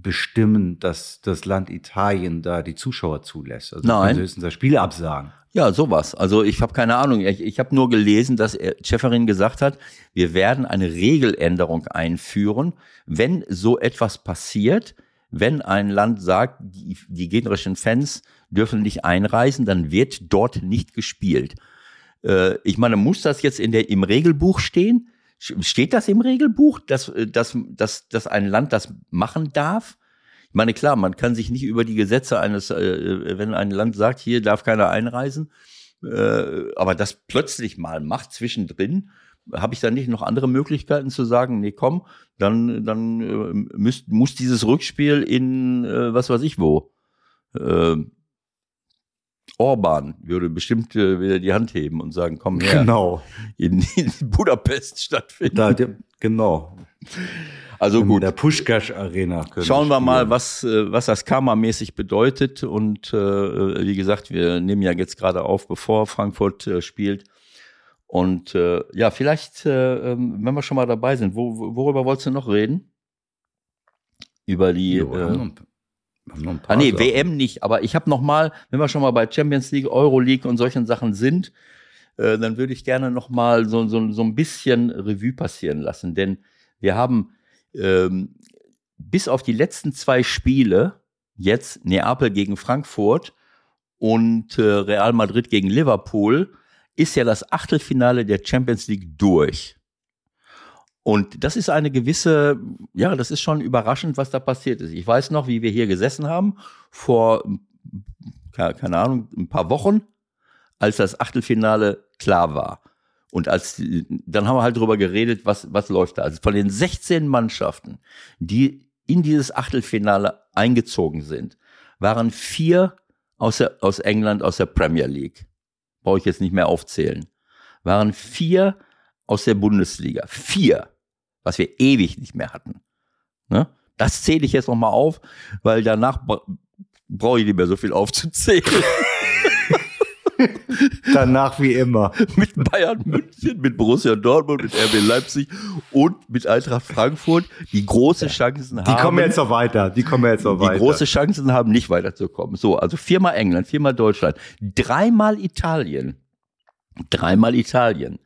bestimmen, dass das Land Italien da die Zuschauer zulässt. Also Nein. Sie höchstens das Spiel absagen. Ja, sowas. Also ich habe keine Ahnung. Ich, ich habe nur gelesen, dass er, Schäferin gesagt hat, wir werden eine Regeländerung einführen, wenn so etwas passiert, wenn ein Land sagt, die, die gegnerischen Fans dürfen nicht einreisen, dann wird dort nicht gespielt. Äh, ich meine, muss das jetzt in der, im Regelbuch stehen? Steht das im Regelbuch, dass, dass, dass, dass ein Land das machen darf? Ich meine, klar, man kann sich nicht über die Gesetze eines, äh, wenn ein Land sagt, hier darf keiner einreisen, äh, aber das plötzlich mal macht zwischendrin, habe ich dann nicht noch andere Möglichkeiten zu sagen, nee, komm, dann, dann äh, müsst, muss dieses Rückspiel in äh, was weiß ich wo. Äh, Orban würde bestimmt äh, wieder die Hand heben und sagen, komm her. Genau. In, in Budapest stattfinden. Da, genau. Also in gut. der Pushkash Arena. Schauen wir mal, was, äh, was das Karma-mäßig bedeutet. Und äh, wie gesagt, wir nehmen ja jetzt gerade auf, bevor Frankfurt äh, spielt. Und äh, ja, vielleicht, äh, ähm, wenn wir schon mal dabei sind, wo, worüber wolltest du noch reden? Über die. Jo, ah nee, Sachen. WM nicht. Aber ich habe noch mal, wenn wir schon mal bei Champions League, Euro League und solchen Sachen sind, äh, dann würde ich gerne noch mal so, so, so ein bisschen Revue passieren lassen. Denn wir haben ähm, bis auf die letzten zwei Spiele, jetzt Neapel gegen Frankfurt und äh, Real Madrid gegen Liverpool ist ja das Achtelfinale der Champions League durch. Und das ist eine gewisse, ja, das ist schon überraschend, was da passiert ist. Ich weiß noch, wie wir hier gesessen haben vor, keine Ahnung, ein paar Wochen, als das Achtelfinale klar war. Und als, dann haben wir halt drüber geredet, was, was läuft da. Also von den 16 Mannschaften, die in dieses Achtelfinale eingezogen sind, waren vier aus, der, aus England, aus der Premier League. Brauche ich jetzt nicht mehr aufzählen. Waren vier aus der Bundesliga. Vier was wir ewig nicht mehr hatten. Ne? Das zähle ich jetzt nochmal auf, weil danach brauche ich nicht mehr so viel aufzuzählen. Danach wie immer. mit Bayern München, mit Borussia Dortmund, mit RB Leipzig und mit Eintracht Frankfurt, die große Chancen haben. Die kommen jetzt noch weiter. Die kommen jetzt noch weiter. Die große Chancen haben, nicht weiterzukommen. So, also viermal England, viermal Deutschland, dreimal Italien. Dreimal Italien.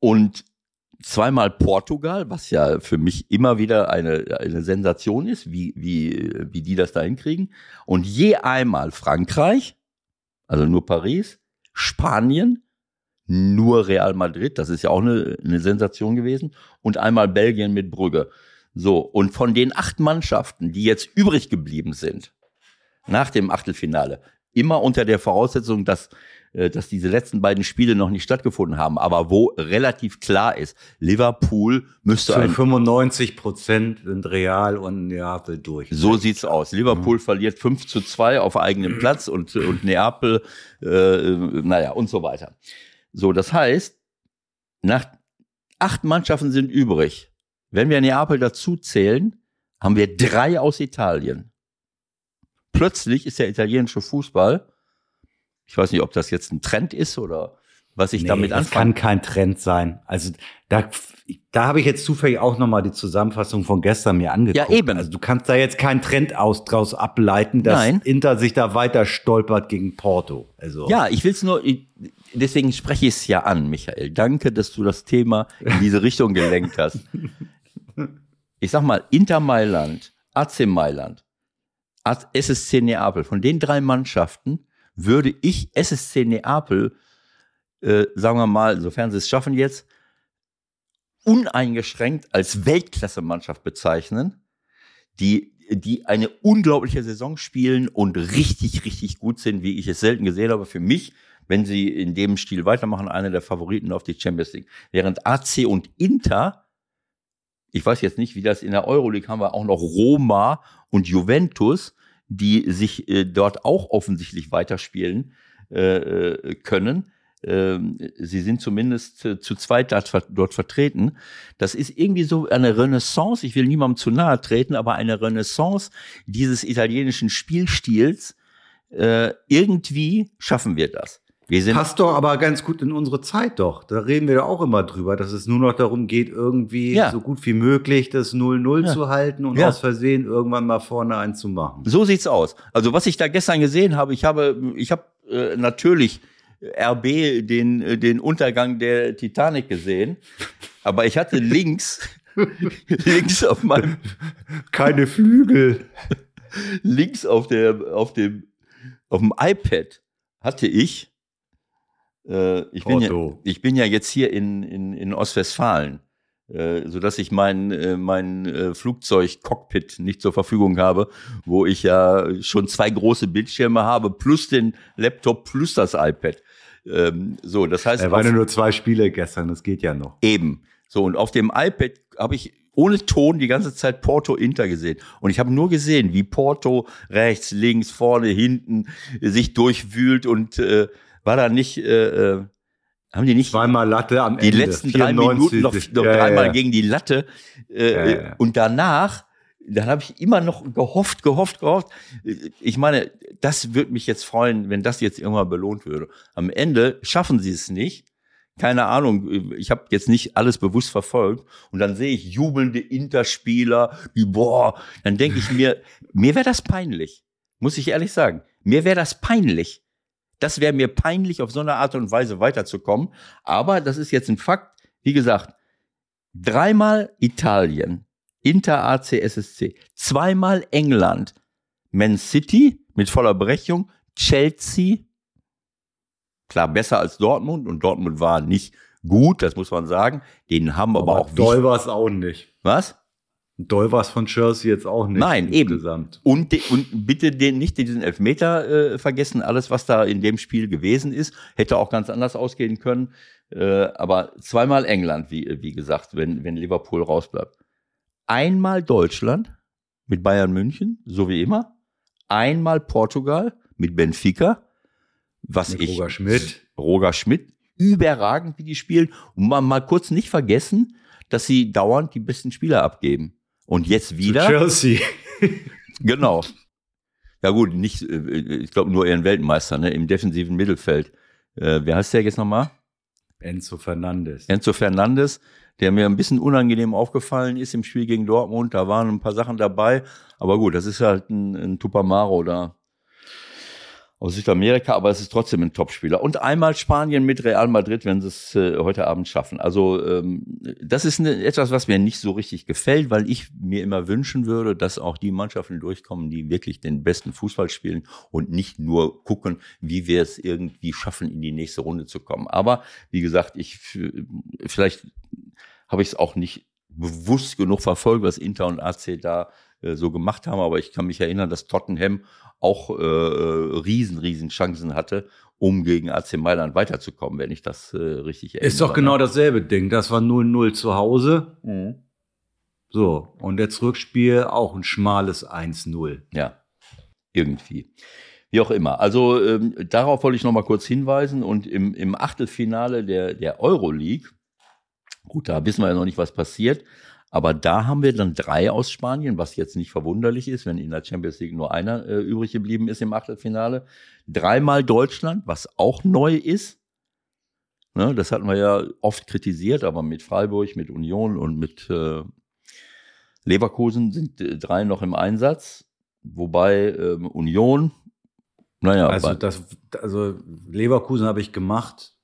Und zweimal Portugal, was ja für mich immer wieder eine, eine Sensation ist, wie, wie, wie die das da hinkriegen. Und je einmal Frankreich, also nur Paris, Spanien, nur Real Madrid, das ist ja auch eine, eine Sensation gewesen, und einmal Belgien mit Brügge. So, und von den acht Mannschaften, die jetzt übrig geblieben sind, nach dem Achtelfinale, immer unter der Voraussetzung, dass dass diese letzten beiden Spiele noch nicht stattgefunden haben, aber wo relativ klar ist, Liverpool müsste Zu 95 Prozent sind Real und Neapel durch. So sieht's aus. Liverpool mhm. verliert 5 zu 2 auf eigenem Platz und, und Neapel, äh, naja, und so weiter. So, das heißt, nach acht Mannschaften sind übrig. Wenn wir Neapel dazu zählen, haben wir drei aus Italien. Plötzlich ist der italienische Fußball ich weiß nicht, ob das jetzt ein Trend ist oder was ich nee, damit anfange. Das kann kein Trend sein. Also da, da habe ich jetzt zufällig auch nochmal die Zusammenfassung von gestern mir angeguckt. Ja, eben. Also du kannst da jetzt keinen Trend aus, draus ableiten, dass Nein. Inter sich da weiter stolpert gegen Porto. Also. Ja, ich will es nur, deswegen spreche ich es ja an, Michael. Danke, dass du das Thema in diese Richtung gelenkt hast. Ich sag mal, Inter Mailand, AC Mailand, SSC Neapel, von den drei Mannschaften würde ich SSC Neapel, äh, sagen wir mal, sofern sie es schaffen jetzt, uneingeschränkt als Weltklasse-Mannschaft bezeichnen, die, die eine unglaubliche Saison spielen und richtig, richtig gut sind, wie ich es selten gesehen habe. Für mich, wenn sie in dem Stil weitermachen, einer der Favoriten auf die Champions League. Während AC und Inter, ich weiß jetzt nicht, wie das in der Euroleague haben wir auch noch Roma und Juventus, die sich äh, dort auch offensichtlich weiterspielen äh, äh können. Ähm, sie sind zumindest äh, zu zweit dort vertreten. Das ist irgendwie so eine Renaissance, ich will niemandem zu nahe treten, aber eine Renaissance dieses italienischen Spielstils. Äh, irgendwie schaffen wir das. Wir sind Passt doch aber ganz gut in unsere Zeit doch. Da reden wir ja auch immer drüber, dass es nur noch darum geht, irgendwie ja. so gut wie möglich das 0-0 ja. zu halten und ja. aus Versehen irgendwann mal vorne einzumachen. So sieht's aus. Also was ich da gestern gesehen habe, ich habe, ich habe äh, natürlich RB den, äh, den Untergang der Titanic gesehen, aber ich hatte links, links auf meinem keine Flügel, links auf der, auf dem, auf dem iPad hatte ich äh, ich, bin ja, ich bin ja jetzt hier in, in, in Ostwestfalen, äh, so dass ich mein, äh, mein äh, Flugzeugcockpit nicht zur Verfügung habe, wo ich ja schon zwei große Bildschirme habe, plus den Laptop, plus das iPad. Ähm, so, das heißt. Er waren nur zwei Spiele gestern, das geht ja noch. Eben. So, und auf dem iPad habe ich ohne Ton die ganze Zeit Porto Inter gesehen. Und ich habe nur gesehen, wie Porto rechts, links, vorne, hinten sich durchwühlt und äh, war da nicht, äh, äh, haben die nicht zweimal Latte am die Ende. Die letzten 94. drei Minuten noch, noch ja, dreimal ja. gegen die Latte äh, ja, und danach dann habe ich immer noch gehofft, gehofft, gehofft. Ich meine, das würde mich jetzt freuen, wenn das jetzt irgendwann belohnt würde. Am Ende schaffen sie es nicht. Keine Ahnung, ich habe jetzt nicht alles bewusst verfolgt und dann sehe ich jubelnde Interspieler, die boah, dann denke ich mir, mir wäre das peinlich, muss ich ehrlich sagen. Mir wäre das peinlich, das wäre mir peinlich, auf so eine Art und Weise weiterzukommen. Aber das ist jetzt ein Fakt. Wie gesagt, dreimal Italien, Inter AC SSC, zweimal England, Man City mit voller Brechung, Chelsea. Klar, besser als Dortmund und Dortmund war nicht gut, das muss man sagen. Den haben aber, aber auch doll war es auch nicht. Was? Doll war es von Chelsea jetzt auch nicht. Nein, insgesamt. eben. Und, und bitte den, nicht diesen Elfmeter äh, vergessen. Alles, was da in dem Spiel gewesen ist, hätte auch ganz anders ausgehen können. Äh, aber zweimal England, wie, wie gesagt, wenn, wenn Liverpool rausbleibt. Einmal Deutschland mit Bayern München, so wie immer. Einmal Portugal mit Benfica. Was mit ich. Roger Schmidt. Roger Schmidt. Überragend, wie die spielen. Und mal, mal kurz nicht vergessen, dass sie dauernd die besten Spieler abgeben. Und jetzt wieder. Zu Chelsea. genau. Ja gut, nicht, äh, ich glaube nur ihren Weltmeister, ne, im defensiven Mittelfeld. Äh, wer heißt der jetzt nochmal? Enzo Fernandes. Enzo Fernandes, der mir ein bisschen unangenehm aufgefallen ist im Spiel gegen Dortmund. Da waren ein paar Sachen dabei. Aber gut, das ist halt ein, ein Tupamaro da aus Südamerika, aber es ist trotzdem ein Topspieler. Und einmal Spanien mit Real Madrid, wenn sie es äh, heute Abend schaffen. Also ähm, das ist eine, etwas, was mir nicht so richtig gefällt, weil ich mir immer wünschen würde, dass auch die Mannschaften durchkommen, die wirklich den besten Fußball spielen und nicht nur gucken, wie wir es irgendwie schaffen, in die nächste Runde zu kommen. Aber wie gesagt, ich vielleicht habe ich es auch nicht bewusst genug verfolgt, was Inter und AC da äh, so gemacht haben, aber ich kann mich erinnern, dass Tottenham auch äh, riesen, riesen Chancen hatte, um gegen AC Mailand weiterzukommen, wenn ich das äh, richtig erinnere. Ist doch genau ne? dasselbe Ding. Das war 0-0 zu Hause. Mhm. So, und jetzt Rückspiel auch ein schmales 1-0. Ja, irgendwie. Wie auch immer. Also ähm, darauf wollte ich noch mal kurz hinweisen. Und im, im Achtelfinale der, der Euroleague, gut, da wissen wir ja noch nicht, was passiert, aber da haben wir dann drei aus Spanien, was jetzt nicht verwunderlich ist, wenn in der Champions League nur einer äh, übrig geblieben ist im Achtelfinale. Dreimal Deutschland, was auch neu ist. Ne, das hatten wir ja oft kritisiert, aber mit Freiburg, mit Union und mit äh, Leverkusen sind äh, drei noch im Einsatz. Wobei ähm, Union, naja. Also, das, also Leverkusen habe ich gemacht.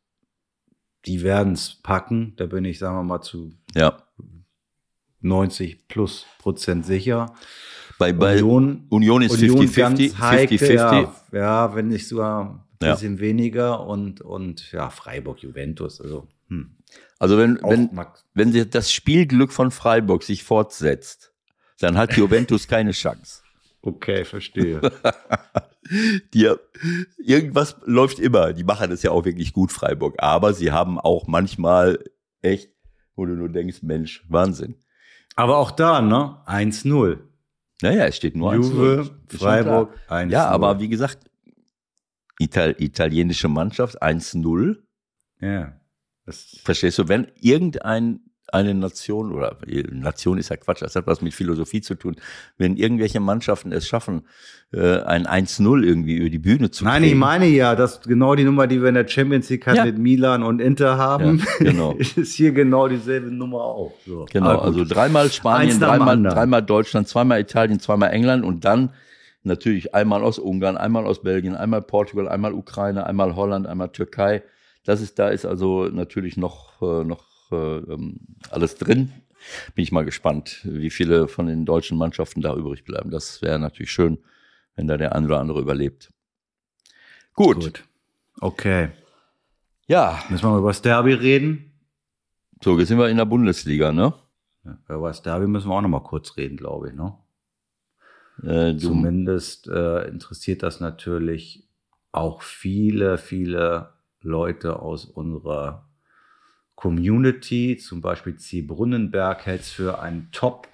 Die werden es packen. Da bin ich, sagen wir mal, zu ja. 90 plus Prozent sicher. Bei, bei Union, Union ist 50-50. 50-50. Ja, ja, wenn nicht sogar ein bisschen ja. weniger und, und ja, Freiburg, Juventus, also. Hm. Also wenn, wenn, wenn das Spielglück von Freiburg sich fortsetzt, dann hat Juventus keine Chance. Okay, verstehe. die, irgendwas läuft immer. Die machen das ja auch wirklich gut, Freiburg. Aber sie haben auch manchmal echt, wo du nur denkst, Mensch, Wahnsinn. Aber auch da, ne? 1-0. Naja, es steht nur 1-0. Juve, Freiburg, 1-0. Ja, aber wie gesagt, Ital italienische Mannschaft 1-0. Ja. Verstehst du, wenn irgendein eine Nation oder Nation ist ja Quatsch, das hat was mit Philosophie zu tun. Wenn irgendwelche Mannschaften es schaffen, äh, ein 1-0 irgendwie über die Bühne zu Nein, ich meine ja, dass genau die Nummer, die wir in der Champions League halt ja. mit Milan und Inter haben, ja, genau. ist hier genau dieselbe Nummer auch. So. Genau, also dreimal Spanien, dreimal, dreimal Deutschland, zweimal Italien, zweimal England und dann natürlich einmal aus Ungarn, einmal aus Belgien, einmal Portugal, einmal Ukraine, einmal Holland, einmal Türkei. Das ist, da ist also natürlich noch, äh, noch äh, ähm, alles drin. Bin ich mal gespannt, wie viele von den deutschen Mannschaften da übrig bleiben. Das wäre natürlich schön, wenn da der eine oder andere überlebt. Gut. Gut. Okay. Ja. Müssen wir mal über das Derby reden? So, jetzt sind wir in der Bundesliga, ne? Ja, über das Derby müssen wir auch noch mal kurz reden, glaube ich, ne? Äh, Zumindest äh, interessiert das natürlich auch viele, viele Leute aus unserer Community, zum Beispiel C. Brunnenberg, hält es für einen Top-Fakt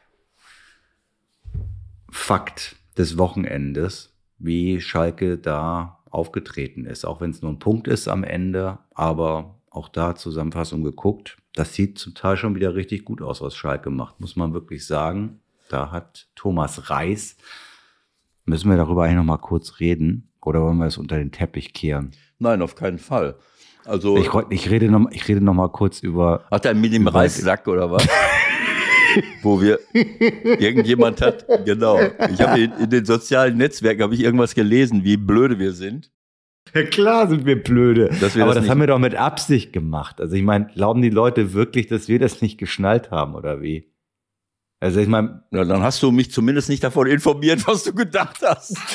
des Wochenendes, wie Schalke da aufgetreten ist. Auch wenn es nur ein Punkt ist am Ende, aber auch da Zusammenfassung geguckt. Das sieht zum Teil schon wieder richtig gut aus, was Schalke macht, muss man wirklich sagen. Da hat Thomas Reis, müssen wir darüber eigentlich noch mal kurz reden oder wollen wir es unter den Teppich kehren? Nein, auf keinen Fall. Also ich, ich, rede noch, ich rede noch mal kurz über. Hat er mit dem Reissack oder was? Wo wir irgendjemand hat, genau. Ich habe in, in, den sozialen Netzwerken habe ich irgendwas gelesen, wie blöde wir sind. Ja, klar sind wir blöde. Wir Aber das, das haben wir doch mit Absicht gemacht. Also ich meine, glauben die Leute wirklich, dass wir das nicht geschnallt haben oder wie? Also ich meine. Ja, dann hast du mich zumindest nicht davon informiert, was du gedacht hast.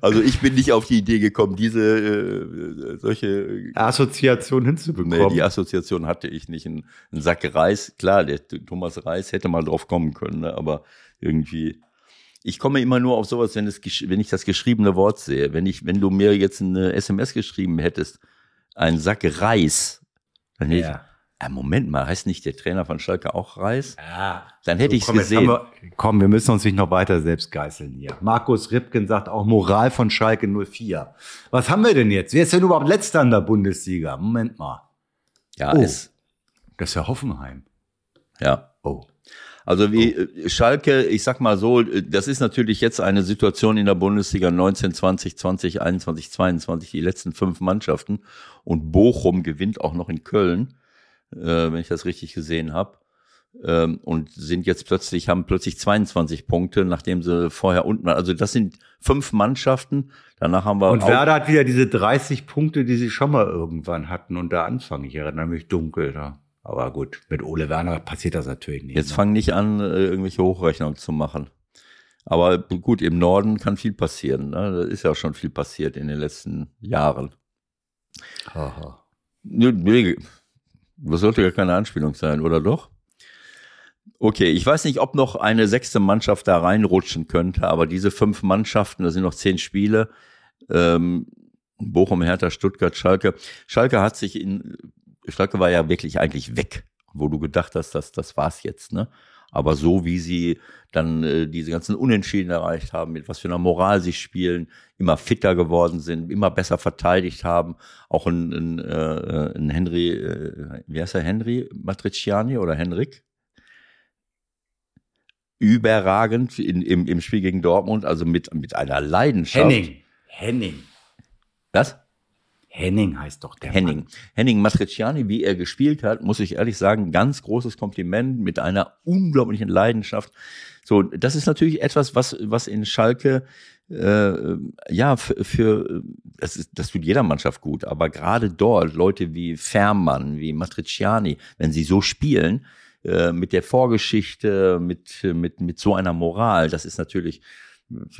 Also ich bin nicht auf die Idee gekommen, diese äh, solche Assoziation hinzubekommen. Nee, die Assoziation hatte ich nicht. Ein, ein Sack Reis, klar, der Thomas Reis hätte mal drauf kommen können, ne? aber irgendwie. Ich komme immer nur auf sowas, wenn, es, wenn ich das geschriebene Wort sehe. Wenn ich, wenn du mir jetzt eine SMS geschrieben hättest, ein Sack Reis, dann hätte ja. ich, ja, Moment mal, heißt nicht der Trainer von Schalke auch Reis? Ja. Dann hätte so, ich es gesehen. Wir, komm, wir müssen uns nicht noch weiter selbst geißeln hier. Markus Ripken sagt auch Moral von Schalke 04. Was haben wir denn jetzt? Wer ist denn überhaupt letzter in der Bundesliga? Moment mal. Ja, oh, ist. Das ist ja Hoffenheim. Ja. Oh. Also wie oh. Schalke, ich sag mal so, das ist natürlich jetzt eine Situation in der Bundesliga 19, 20, 20, 21, 22, die letzten fünf Mannschaften. Und Bochum gewinnt auch noch in Köln äh, wenn ich das richtig gesehen habe. Ähm, und sind jetzt plötzlich, haben plötzlich 22 Punkte, nachdem sie vorher unten waren. Also das sind fünf Mannschaften. Danach haben wir. Und Werder hat wieder diese 30 Punkte, die sie schon mal irgendwann hatten und da Anfang. Ich erinnere mich dunkel da. Aber gut, mit Ole Werner passiert das natürlich nicht. Jetzt ne? fang nicht an, äh, irgendwelche Hochrechnungen zu machen. Aber gut, im Norden kann viel passieren. Ne? Da ist ja schon viel passiert in den letzten Jahren. Aha. Das sollte ja keine Anspielung sein, oder doch? Okay, ich weiß nicht, ob noch eine sechste Mannschaft da reinrutschen könnte, aber diese fünf Mannschaften, das sind noch zehn Spiele, ähm, Bochum, Hertha, Stuttgart, Schalke. Schalke hat sich in, Schalke war ja wirklich eigentlich weg, wo du gedacht hast, dass das war's jetzt, ne? Aber so wie sie dann äh, diese ganzen Unentschieden erreicht haben, mit was für einer Moral sie spielen, immer fitter geworden sind, immer besser verteidigt haben. Auch ein, ein, äh, ein Henry, äh, wie heißt er, Henry Matriciani oder Henrik? Überragend in, im, im Spiel gegen Dortmund, also mit, mit einer Leidenschaft. Henning. Henning. Was? Henning heißt doch der Henning. Mann. Henning Matriciani, wie er gespielt hat, muss ich ehrlich sagen, ganz großes Kompliment mit einer unglaublichen Leidenschaft. So, das ist natürlich etwas, was, was in Schalke, äh, ja, für, für das, ist, das tut jeder Mannschaft gut, aber gerade dort Leute wie Fährmann, wie Matriciani, wenn sie so spielen, äh, mit der Vorgeschichte, mit, mit, mit so einer Moral, das ist natürlich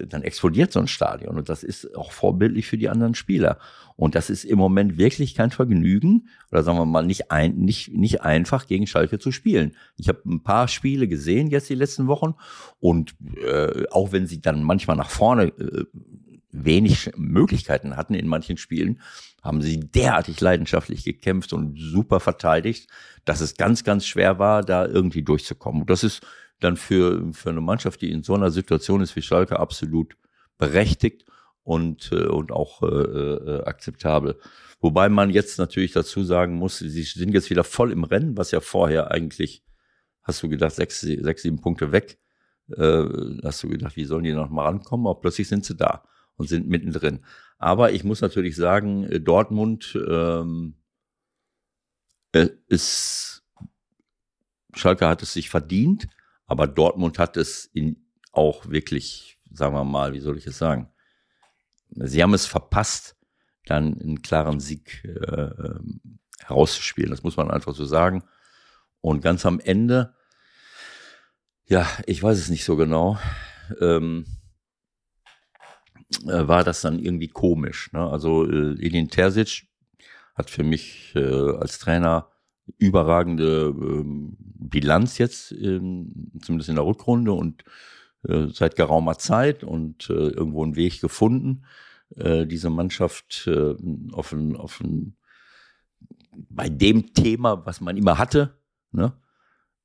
dann explodiert so ein Stadion und das ist auch vorbildlich für die anderen Spieler. Und das ist im Moment wirklich kein Vergnügen oder sagen wir mal nicht, ein, nicht, nicht einfach gegen Schalke zu spielen. Ich habe ein paar Spiele gesehen jetzt die letzten Wochen und äh, auch wenn sie dann manchmal nach vorne äh, wenig Möglichkeiten hatten in manchen Spielen, haben sie derartig leidenschaftlich gekämpft und super verteidigt, dass es ganz, ganz schwer war, da irgendwie durchzukommen. Und das ist dann für, für eine Mannschaft, die in so einer Situation ist wie Schalke, absolut berechtigt und, äh, und auch äh, äh, akzeptabel. Wobei man jetzt natürlich dazu sagen muss, sie sind jetzt wieder voll im Rennen, was ja vorher eigentlich, hast du gedacht, sechs, sechs sieben Punkte weg. Äh, hast du gedacht, wie sollen die noch mal rankommen? Aber plötzlich sind sie da und sind mittendrin. Aber ich muss natürlich sagen, äh, Dortmund ähm, äh, ist, Schalke hat es sich verdient. Aber Dortmund hat es in auch wirklich, sagen wir mal, wie soll ich es sagen? Sie haben es verpasst, dann einen klaren Sieg äh, herauszuspielen. Das muss man einfach so sagen. Und ganz am Ende, ja, ich weiß es nicht so genau, ähm, äh, war das dann irgendwie komisch. Ne? Also äh, Edin Terzic hat für mich äh, als Trainer überragende ähm, Bilanz jetzt, ähm, zumindest in der Rückrunde und äh, seit geraumer Zeit und äh, irgendwo einen Weg gefunden, äh, diese Mannschaft äh, auf ein, auf ein, bei dem Thema, was man immer hatte, ne?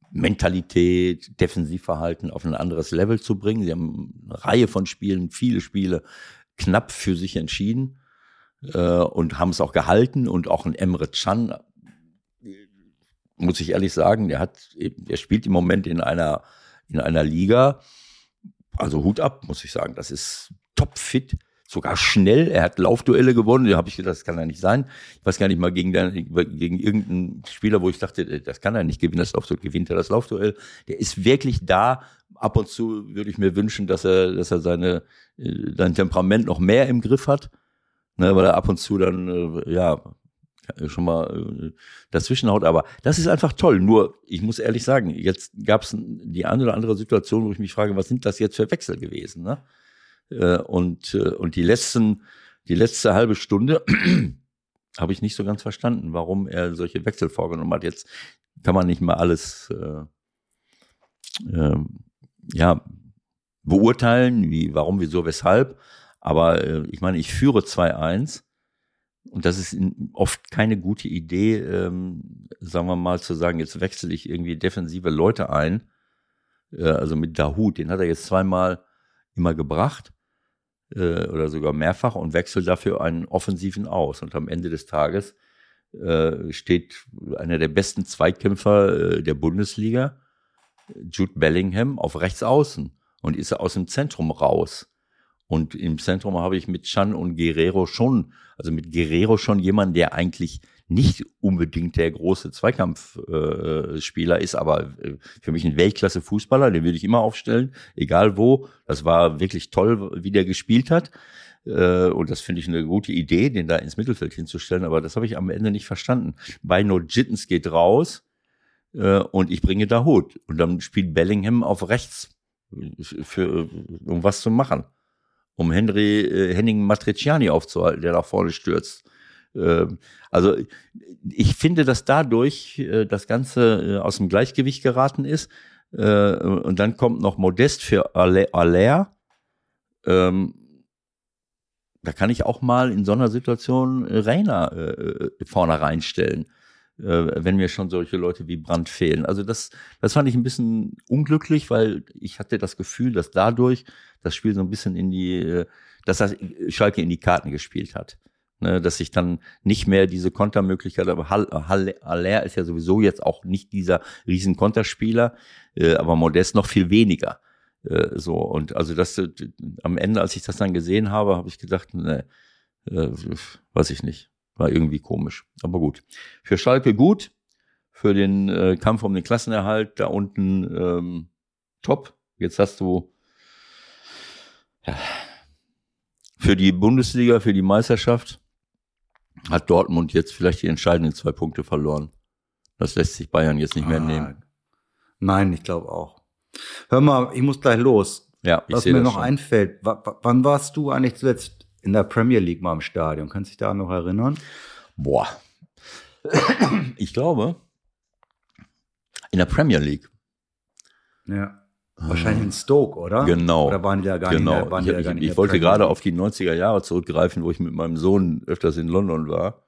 Mentalität, Defensivverhalten auf ein anderes Level zu bringen. Sie haben eine Reihe von Spielen, viele Spiele knapp für sich entschieden äh, und haben es auch gehalten und auch ein Emre Can muss ich ehrlich sagen, der hat, der spielt im Moment in einer, in einer Liga, also Hut ab, muss ich sagen. Das ist topfit, sogar schnell. Er hat Laufduelle gewonnen. Da habe ich gedacht, das kann ja nicht sein. Ich weiß gar nicht mal gegen, den, gegen irgendeinen Spieler, wo ich dachte, das kann er nicht gewinnen, das Laufduell. Gewinnt er das Laufduell? Der ist wirklich da. Ab und zu würde ich mir wünschen, dass er, dass er seine, äh, sein Temperament noch mehr im Griff hat. Ne, weil er ab und zu dann, äh, ja, äh, schon mal äh, dazwischen haut. Aber das ist einfach toll. Nur, ich muss ehrlich sagen, jetzt gab es die eine oder andere Situation, wo ich mich frage, was sind das jetzt für Wechsel gewesen? Ne? Äh, und, äh, und die letzten, die letzte halbe Stunde habe ich nicht so ganz verstanden, warum er solche Wechsel vorgenommen hat. Jetzt kann man nicht mal alles äh, äh, ja, beurteilen, wie, warum, wieso, weshalb. Aber äh, ich meine, ich führe 2-1 und das ist oft keine gute Idee, ähm, sagen wir mal, zu sagen, jetzt wechsle ich irgendwie defensive Leute ein. Äh, also mit Dahut, den hat er jetzt zweimal immer gebracht äh, oder sogar mehrfach und wechselt dafür einen offensiven aus. Und am Ende des Tages äh, steht einer der besten Zweikämpfer äh, der Bundesliga, Jude Bellingham, auf rechts außen und ist aus dem Zentrum raus. Und im Zentrum habe ich mit Chan und Guerrero schon, also mit Guerrero schon jemanden, der eigentlich nicht unbedingt der große Zweikampfspieler äh, ist, aber äh, für mich ein Weltklasse-Fußballer, den würde ich immer aufstellen, egal wo. Das war wirklich toll, wie der gespielt hat. Äh, und das finde ich eine gute Idee, den da ins Mittelfeld hinzustellen, aber das habe ich am Ende nicht verstanden. Beino Jittens geht raus äh, und ich bringe da Hut. Und dann spielt Bellingham auf rechts, für, um was zu machen um Henry, äh, Henning Matriciani aufzuhalten, der da vorne stürzt. Ähm, also ich finde, dass dadurch äh, das Ganze äh, aus dem Gleichgewicht geraten ist. Äh, und dann kommt noch Modest für Aller. Ähm, da kann ich auch mal in so einer Situation Rainer äh, vorne reinstellen äh, wenn mir schon solche Leute wie Brandt fehlen. Also das, das fand ich ein bisschen unglücklich, weil ich hatte das Gefühl, dass dadurch das Spiel so ein bisschen in die, äh, dass das Schalke in die Karten gespielt hat. Ne, dass ich dann nicht mehr diese Kontermöglichkeit habe. Haller ist ja sowieso jetzt auch nicht dieser riesen Konterspieler, äh, aber Modest noch viel weniger. Äh, so und also das äh, am Ende, als ich das dann gesehen habe, habe ich gedacht, ne, äh, weiß ich nicht. War irgendwie komisch. Aber gut. Für Schalke gut. Für den äh, Kampf um den Klassenerhalt da unten ähm, top. Jetzt hast du ja, für die Bundesliga, für die Meisterschaft hat Dortmund jetzt vielleicht die entscheidenden zwei Punkte verloren. Das lässt sich Bayern jetzt nicht mehr ah, nehmen. Nein, ich glaube auch. Hör mal, ich muss gleich los. Ja, ich Was mir noch schon. einfällt, wann warst du eigentlich zuletzt in der Premier League mal im Stadion. Kannst du dich da noch erinnern? Boah. Ich glaube, in der Premier League. Ja. Wahrscheinlich in Stoke, oder? Genau. Oder waren die da gar genau. nicht, waren ich, ich, ich, ich wollte gerade auf die 90er Jahre zurückgreifen, wo ich mit meinem Sohn öfters in London war.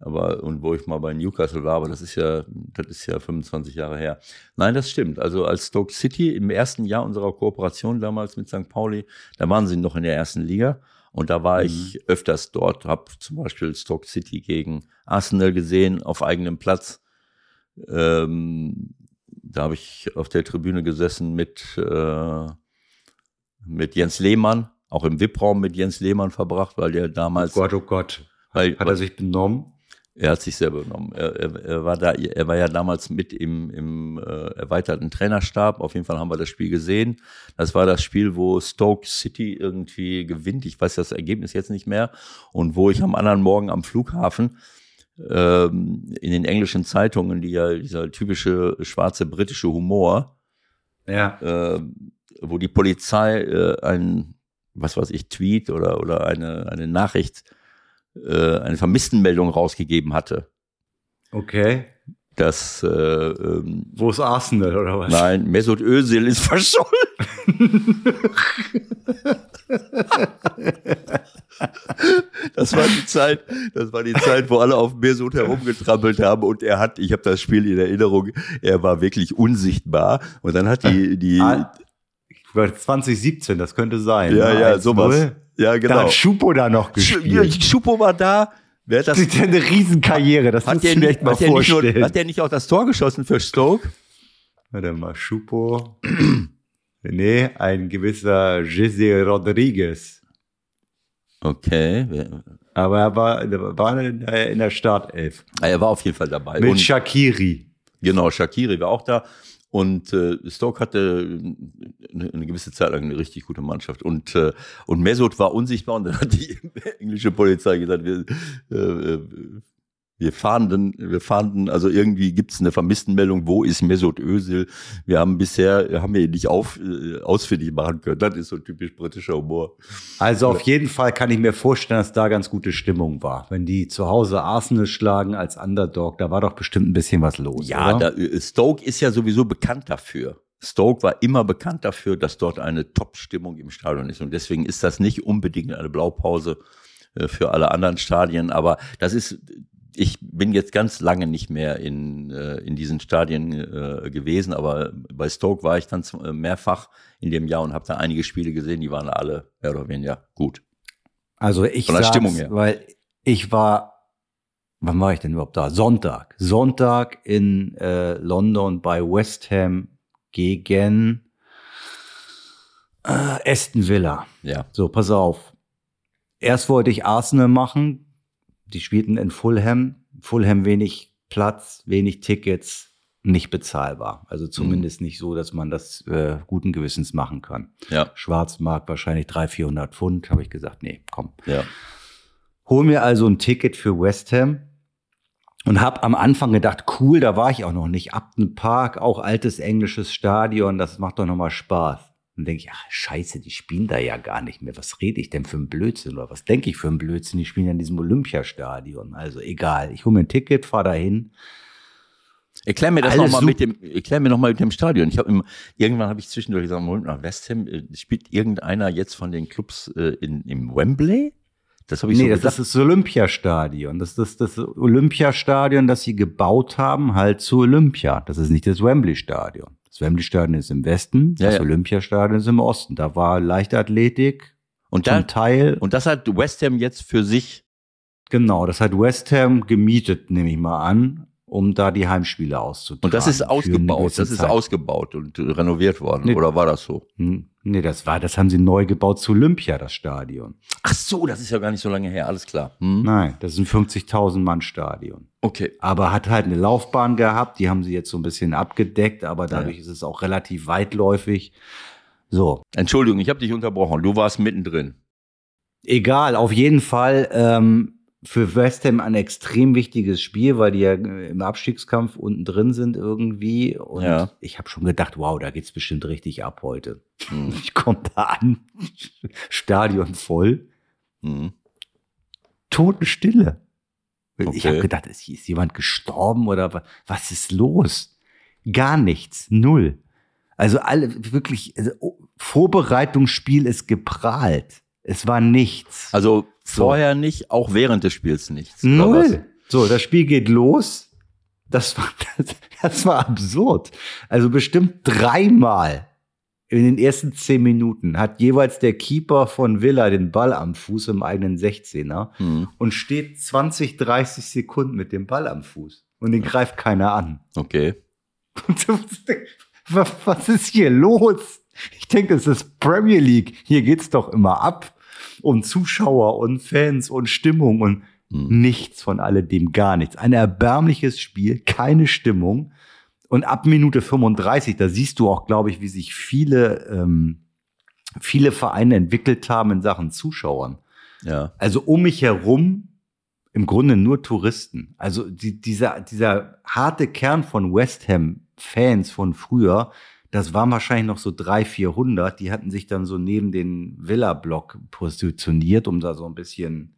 Aber, und wo ich mal bei Newcastle war, aber das ist ja, das ist ja 25 Jahre her. Nein, das stimmt. Also als Stoke City im ersten Jahr unserer Kooperation damals mit St. Pauli, da waren sie noch in der ersten Liga. Und da war mhm. ich öfters dort, habe zum Beispiel Stoke City gegen Arsenal gesehen auf eigenem Platz. Ähm, da habe ich auf der Tribüne gesessen mit, äh, mit Jens Lehmann, auch im VIP-Raum mit Jens Lehmann verbracht, weil der damals. Oh Gott, oh Gott. Weil, Hat er sich benommen? Er hat sich selber genommen. Er, er, er, war da, er war ja damals mit im, im äh, erweiterten Trainerstab. Auf jeden Fall haben wir das Spiel gesehen. Das war das Spiel, wo Stoke City irgendwie gewinnt. Ich weiß das Ergebnis jetzt nicht mehr. Und wo ich am anderen Morgen am Flughafen ähm, in den englischen Zeitungen, die ja dieser typische schwarze britische Humor, ja. äh, wo die Polizei äh, ein, was weiß ich, Tweet oder, oder eine, eine Nachricht äh, eine Vermisstenmeldung rausgegeben hatte. Okay. Das, äh, ähm, Wo ist Arsenal oder was? Nein, Mesut Özil ist verschollen. das war die Zeit, das war die Zeit, wo alle auf Mesut herumgetrampelt haben und er hat, ich habe das Spiel in Erinnerung, er war wirklich unsichtbar und dann hat die die 2017, ah, das könnte sein. Ja, ne? ja, sowas. Ja, genau. Da hat Schupo da noch gespielt. Schupo war da. Wer das? Das ist eine Riesenkarriere, das hat der du echt mal hat vorstellen. Nur, hat der nicht auch das Tor geschossen für Stoke? Warte mal, Schupo. nee, ein gewisser Jesse Rodriguez. Okay. Aber er war, er war in der Startelf. Er war auf jeden Fall dabei. Mit Und, Shakiri. Genau, Shakiri war auch da. Und äh, Stoke hatte eine, eine gewisse Zeit lang eine richtig gute Mannschaft. Und, äh, und Mesut war unsichtbar und dann hat die englische Polizei gesagt, wir, äh, äh Wir fahnden, wir fahnden, also irgendwie gibt es eine Vermisstenmeldung, wo ist Mesut Özil? Wir haben bisher, haben wir ihn nicht auf, äh, ausfindig machen können. Das ist so typisch britischer Humor. Also auf jeden Fall kann ich mir vorstellen, dass da ganz gute Stimmung war. Wenn die zu Hause Arsenal schlagen als Underdog, da war doch bestimmt ein bisschen was los. Ja, da, äh, Stoke ist ja sowieso bekannt dafür. Stoke war immer bekannt dafür, dass dort eine Top-Stimmung im Stadion ist. Und deswegen ist das nicht unbedingt eine Blaupause äh, für alle anderen Stadien. Aber das ist, ich bin jetzt ganz lange nicht mehr in, äh, in diesen Stadien äh, gewesen, aber bei Stoke war ich dann äh, mehrfach in dem Jahr und habe da einige Spiele gesehen, die waren alle mehr oder weniger gut. Also ich Von der sag's, Stimmung her. weil ich war, wann war ich denn überhaupt da? Sonntag. Sonntag in äh, London bei West Ham gegen äh, Aston Villa. Ja. So, pass auf. Erst wollte ich Arsenal machen. Die spielten in Fulham. Fulham wenig Platz, wenig Tickets, nicht bezahlbar. Also zumindest nicht so, dass man das äh, guten Gewissens machen kann. Ja, Schwarzmarkt wahrscheinlich 300, 400 Pfund. Habe ich gesagt, nee, komm. ja. Hol mir also ein Ticket für West Ham und habe am Anfang gedacht, cool, da war ich auch noch nicht. Upton Park, auch altes englisches Stadion, das macht doch noch mal Spaß. Dann denke ich, ach scheiße, die spielen da ja gar nicht mehr. Was rede ich denn für einen Blödsinn oder was denke ich für einen Blödsinn? Die spielen ja in diesem Olympiastadion. Also egal, ich hole mir ein Ticket, fahre dahin. Erklär mir das nochmal mit dem, erklär mir noch mal mit dem Stadion. Ich habe irgendwann habe ich zwischendurch gesagt, Moment mal, West Ham, äh, spielt irgendeiner jetzt von den Clubs äh, in, im Wembley? Das habe ich Nee, so das gedacht. ist das Olympiastadion. Das ist das Olympiastadion, das sie gebaut haben, halt zu Olympia. Das ist nicht das Wembley-Stadion. Das Wembley-Stadion ist im Westen, Ja, das ja. Olympiastadion ist im Osten. Da war Leichtathletik und, da, zum Teil. und das hat West Ham jetzt für sich. Genau, das hat West Ham gemietet, nehme ich mal an, um da die Heimspiele auszutragen. Und das ist ausgebaut. Das ist Zeit. ausgebaut und äh, renoviert worden. Nee. Oder war das so? Hm, Nee, das war, das haben sie neu gebaut zu Olympia, das Stadion. Ach so, das ist ja gar nicht so lange her. Alles klar. Hm? Nein, das ist ein 50.000 Mann Stadion. Okay. aber hat halt eine Laufbahn gehabt, die haben sie jetzt so ein bisschen abgedeckt, aber dadurch ist es auch relativ weitläufig. So, Entschuldigung, ich habe dich unterbrochen. Du warst mittendrin. egal, auf jeden Fall ähm, für West Ham ein extrem wichtiges Spiel, weil die ja äh, im Abstiegskampf unten drin sind irgendwie. Und Ja. ich habe schon gedacht, wow, da geht's bestimmt richtig ab heute. Hm. Ich komme da an, Stadion voll, Hm. Totenstille. Ich Okay. habe gedacht, ist, ist jemand gestorben oder wa- was ist los? Gar nichts, null. Also alle wirklich, also, oh, Vorbereitungsspiel ist geprahlt. Es war nichts. Also So. vorher nicht, auch während des Spiels nichts. Null. So, das Spiel geht los. Das war, das, das war absurd. Also bestimmt dreimal in den ersten zehn Minuten hat jeweils der Keeper von Villa den Ball am Fuß im eigenen 16er Hm. und steht 20, 30 Sekunden mit dem Ball am Fuß. Und den greift keiner an. Okay. Was ist hier los? Ich denke, es ist Premier League. Hier geht's doch immer ab. Um Zuschauer und Fans und Stimmung und Hm. nichts von alledem, gar nichts. Ein erbärmliches Spiel, keine Stimmung. Und ab Minute 35, da siehst du auch, glaube ich, wie sich viele, ähm, viele Vereine entwickelt haben in Sachen Zuschauern. Ja. Also um mich herum im Grunde nur Touristen. Also die, dieser, dieser harte Kern von West Ham Fans von früher, das waren wahrscheinlich noch so drei, 400. Die hatten sich dann so neben den Villa-Block positioniert, um da so ein bisschen,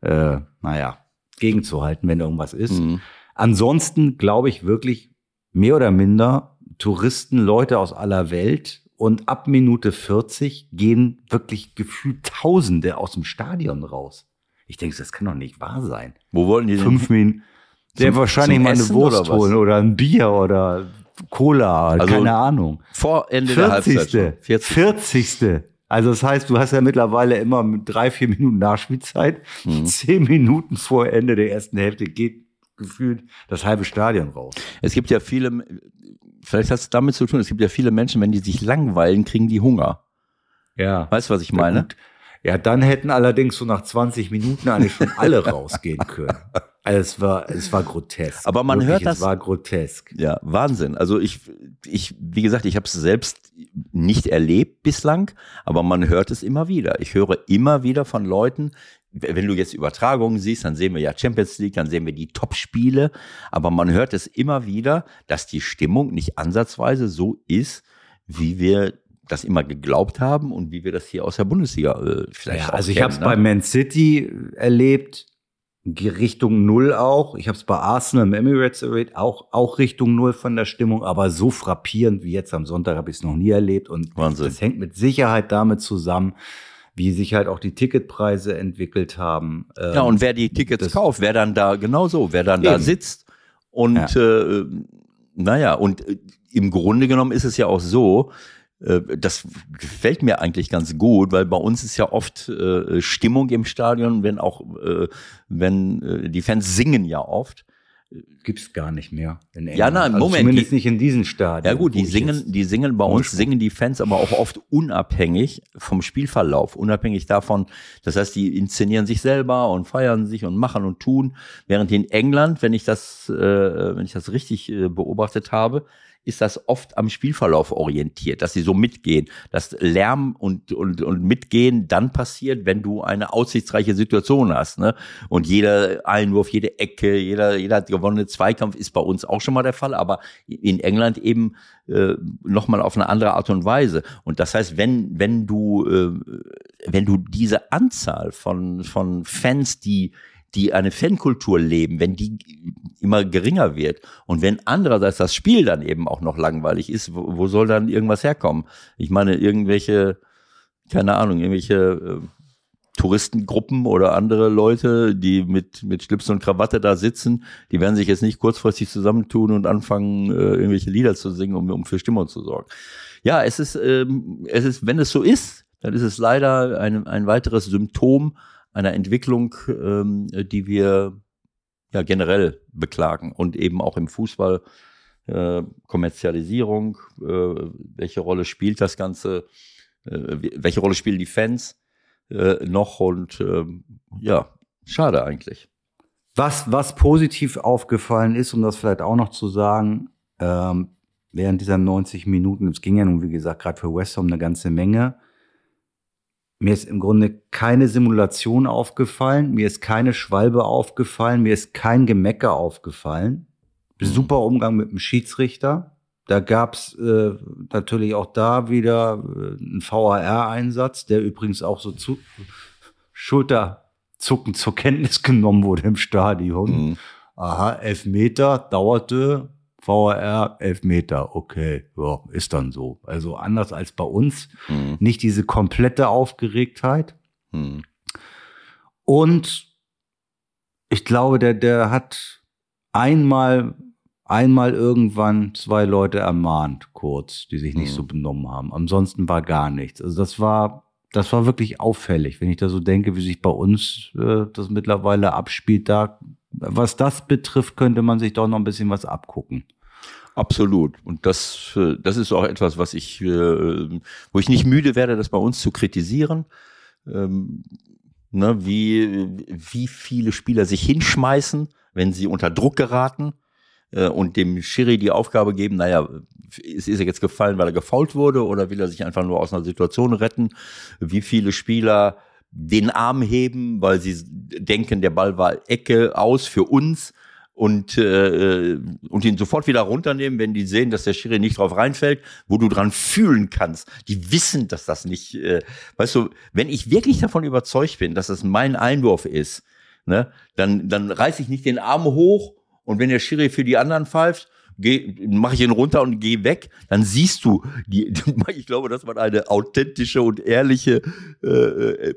äh, naja, gegenzuhalten, wenn irgendwas ist. Hm. Ansonsten glaube ich wirklich mehr oder minder Touristen, Leute aus aller Welt. Und ab Minute 40 gehen wirklich gefühlt Tausende aus dem Stadion raus. Ich denke, das kann doch nicht wahr sein. Wo wollen die denn? Fünf Minuten. Der wahrscheinlich mal eine Wurst holen oder ein Bier oder Cola, Also keine Ahnung. Vor Ende der Halbzeit. 40. schon. 40. 40. Also das heißt, du hast ja mittlerweile immer drei, vier Minuten Nachspielzeit. Mhm. Zehn Minuten vor Ende der ersten Hälfte geht gefühlt das halbe Stadion raus. Es gibt ja viele, vielleicht hat es damit zu tun, es gibt ja viele Menschen, wenn die sich langweilen, kriegen die Hunger. Ja. Weißt du, was ich meine? gut. Ja, dann hätten allerdings so nach 20 Minuten eigentlich schon alle rausgehen können. Also es war, es war grotesk. Aber man Wirklich, hört das- Es war grotesk. Ja, Wahnsinn. Also ich, ich, wie gesagt, ich habe es selbst nicht erlebt bislang, aber man hört es immer wieder. Ich höre immer wieder von Leuten, wenn du jetzt Übertragungen siehst, dann sehen wir ja Champions League, dann sehen wir die Top-Spiele, aber man hört es immer wieder, dass die Stimmung nicht ansatzweise so ist, wie wir das immer geglaubt haben und wie wir das hier aus der Bundesliga äh, vielleicht ja, also ich habe es ne? bei Man City erlebt, Richtung Null auch. Ich habe es bei Arsenal im Emirates erlebt, auch, auch Richtung Null von der Stimmung, aber so frappierend wie jetzt am Sonntag habe ich es noch nie erlebt. Und Wahnsinn. das hängt mit Sicherheit damit zusammen, wie sich halt auch die Ticketpreise entwickelt haben. Ja, Ähm, und wer die Tickets das- kauft, wer dann da, genauso, wer dann da Eben. sitzt und äh, naja, und äh, im Grunde genommen ist es ja auch so, äh, das gefällt mir eigentlich ganz gut, weil bei uns ist ja oft äh, Stimmung im Stadion, wenn auch, äh, wenn äh, die Fans singen ja oft. gibt's gar nicht mehr. In Ja, England. nein, also Moment, Zumindest die- nicht in diesen Stadien. Ja gut, die singen, die singen bei uns, singen die Fans aber auch oft unabhängig vom Spielverlauf, unabhängig davon. Das heißt, die inszenieren sich selber und feiern sich und machen und tun. Während in England, wenn ich das, äh, wenn ich das richtig äh, beobachtet habe, ist das oft am Spielverlauf orientiert, dass sie so mitgehen. Das Lärm und, und, und Mitgehen dann passiert, wenn du eine aussichtsreiche Situation hast. Ne? Und jeder Einwurf, jede Ecke, jeder, jeder gewonnene Zweikampf ist bei uns auch schon mal der Fall, aber in England eben äh, nochmal auf eine andere Art und Weise. Und das heißt, wenn, wenn du, äh, wenn du diese Anzahl von, von Fans, die die eine Fankultur leben, wenn die immer geringer wird und wenn andererseits das Spiel dann eben auch noch langweilig ist, wo, wo soll dann irgendwas herkommen? Ich meine, irgendwelche, keine Ahnung, irgendwelche äh, Touristengruppen oder andere Leute, die mit, mit Schlips und Krawatte da sitzen, die werden sich jetzt nicht kurzfristig zusammentun und anfangen, äh, irgendwelche Lieder zu singen, um, um für Stimmung zu sorgen. Ja, es ist, ähm, es ist, wenn es so ist, dann ist es leider ein, ein weiteres Symptom einer Entwicklung, ähm, die wir ja generell beklagen und eben auch im Fußball. Äh, Kommerzialisierung, äh, welche Rolle spielt das Ganze, äh, welche Rolle spielen die Fans äh, noch und ähm, ja, schade eigentlich. Was, was positiv aufgefallen ist, um das vielleicht auch noch zu sagen, ähm, während dieser 90 Minuten, es ging ja nun, wie gesagt, gerade für West Ham eine ganze Menge. Mir ist im Grunde keine Simulation aufgefallen, mir ist keine Schwalbe aufgefallen, mir ist kein Gemecker aufgefallen. Super Umgang mit dem Schiedsrichter. Da gab's äh, natürlich auch da wieder äh, einen VAR-Einsatz, der übrigens auch so zu Schulterzucken zur Kenntnis genommen wurde im Stadion. Mhm. Aha, Elfmeter dauerte, VAR, Elfmeter, okay, ja, ist dann so. Also anders als bei uns, Mhm. nicht diese komplette Aufgeregtheit. Mhm. Und ich glaube, der, der hat einmal, einmal irgendwann zwei Leute ermahnt, kurz, die sich nicht Mhm. so benommen haben. Ansonsten war gar nichts. Also das war, das war wirklich auffällig, wenn ich da so denke, wie sich bei uns äh, das mittlerweile abspielt. Da, was das betrifft, könnte man sich doch noch ein bisschen was abgucken. Absolut. Und das, äh, das ist auch etwas, was ich, äh, wo ich nicht müde werde, das bei uns zu kritisieren. Ähm, ne, wie, wie viele Spieler sich hinschmeißen, wenn sie unter Druck geraten äh, und dem Schiri die Aufgabe geben, naja, ist, ist er jetzt gefallen, weil er gefault wurde oder will er sich einfach nur aus einer Situation retten? Wie viele Spieler den Arm heben, weil sie denken, der Ball war Ecke aus für uns und, äh, und ihn sofort wieder runternehmen, wenn die sehen, dass der Schiri nicht drauf reinfällt, wo du dran fühlen kannst. Die wissen, dass das nicht, äh, weißt du, wenn ich wirklich davon überzeugt bin, dass das mein Einwurf ist, ne, dann, dann reiß ich nicht den Arm hoch und wenn der Schiri für die anderen pfeift, mache ich ihn runter und gehe weg, dann siehst du, die, ich glaube, dass man eine authentische und ehrliche äh,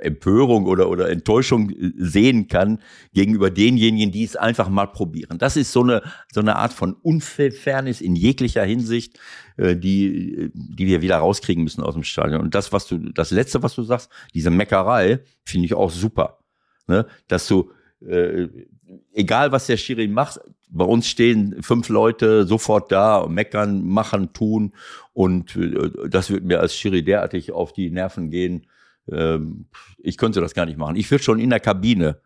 Empörung oder, oder Enttäuschung sehen kann gegenüber denjenigen, die es einfach mal probieren. Das ist so eine, so eine Art von Unfairness in jeglicher Hinsicht, äh, die, die wir wieder rauskriegen müssen aus dem Stadion. Und das, was du, das letzte, was du sagst, diese Meckerei, finde ich auch super. Ne? Dass du, äh, egal was der Schiri macht, bei uns stehen fünf Leute sofort da meckern, machen, tun. Und äh, das wird mir als Schiri derartig auf die Nerven gehen. Ähm, ich könnte das gar nicht machen. Ich würde schon in der Kabine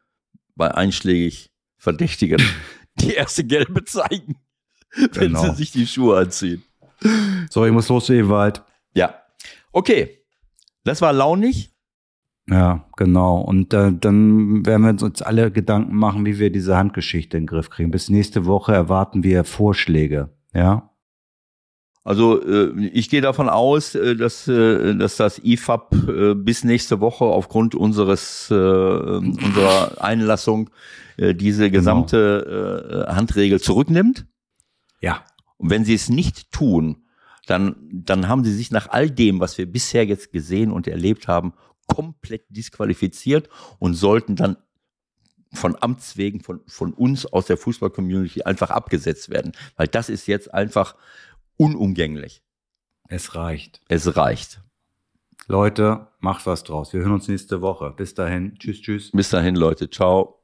bei einschlägig Verdächtigen die erste Gelbe zeigen, wenn Genau. sie sich die Schuhe anziehen. So, ich muss los, Ewald. Ja. Okay. Das war launig. Ja, genau. Und äh, dann werden wir uns alle Gedanken machen, wie wir diese Handgeschichte in den Griff kriegen. Bis nächste Woche erwarten wir Vorschläge. Ja. Also äh, ich gehe davon aus, äh, dass, äh, dass das IFAB äh, bis nächste Woche aufgrund unseres äh, unserer Einlassung äh, diese gesamte äh, Handregel zurücknimmt. Ja. Und wenn sie es nicht tun, dann, dann haben sie sich nach all dem, was wir bisher jetzt gesehen und erlebt haben, komplett disqualifiziert und sollten dann von Amts wegen von, von uns aus der Fußball-Community einfach abgesetzt werden. Weil das ist jetzt einfach unumgänglich. Es reicht. Es reicht. Leute, macht was draus. Wir hören uns nächste Woche. Bis dahin. Tschüss, tschüss. Bis dahin, Leute. Ciao.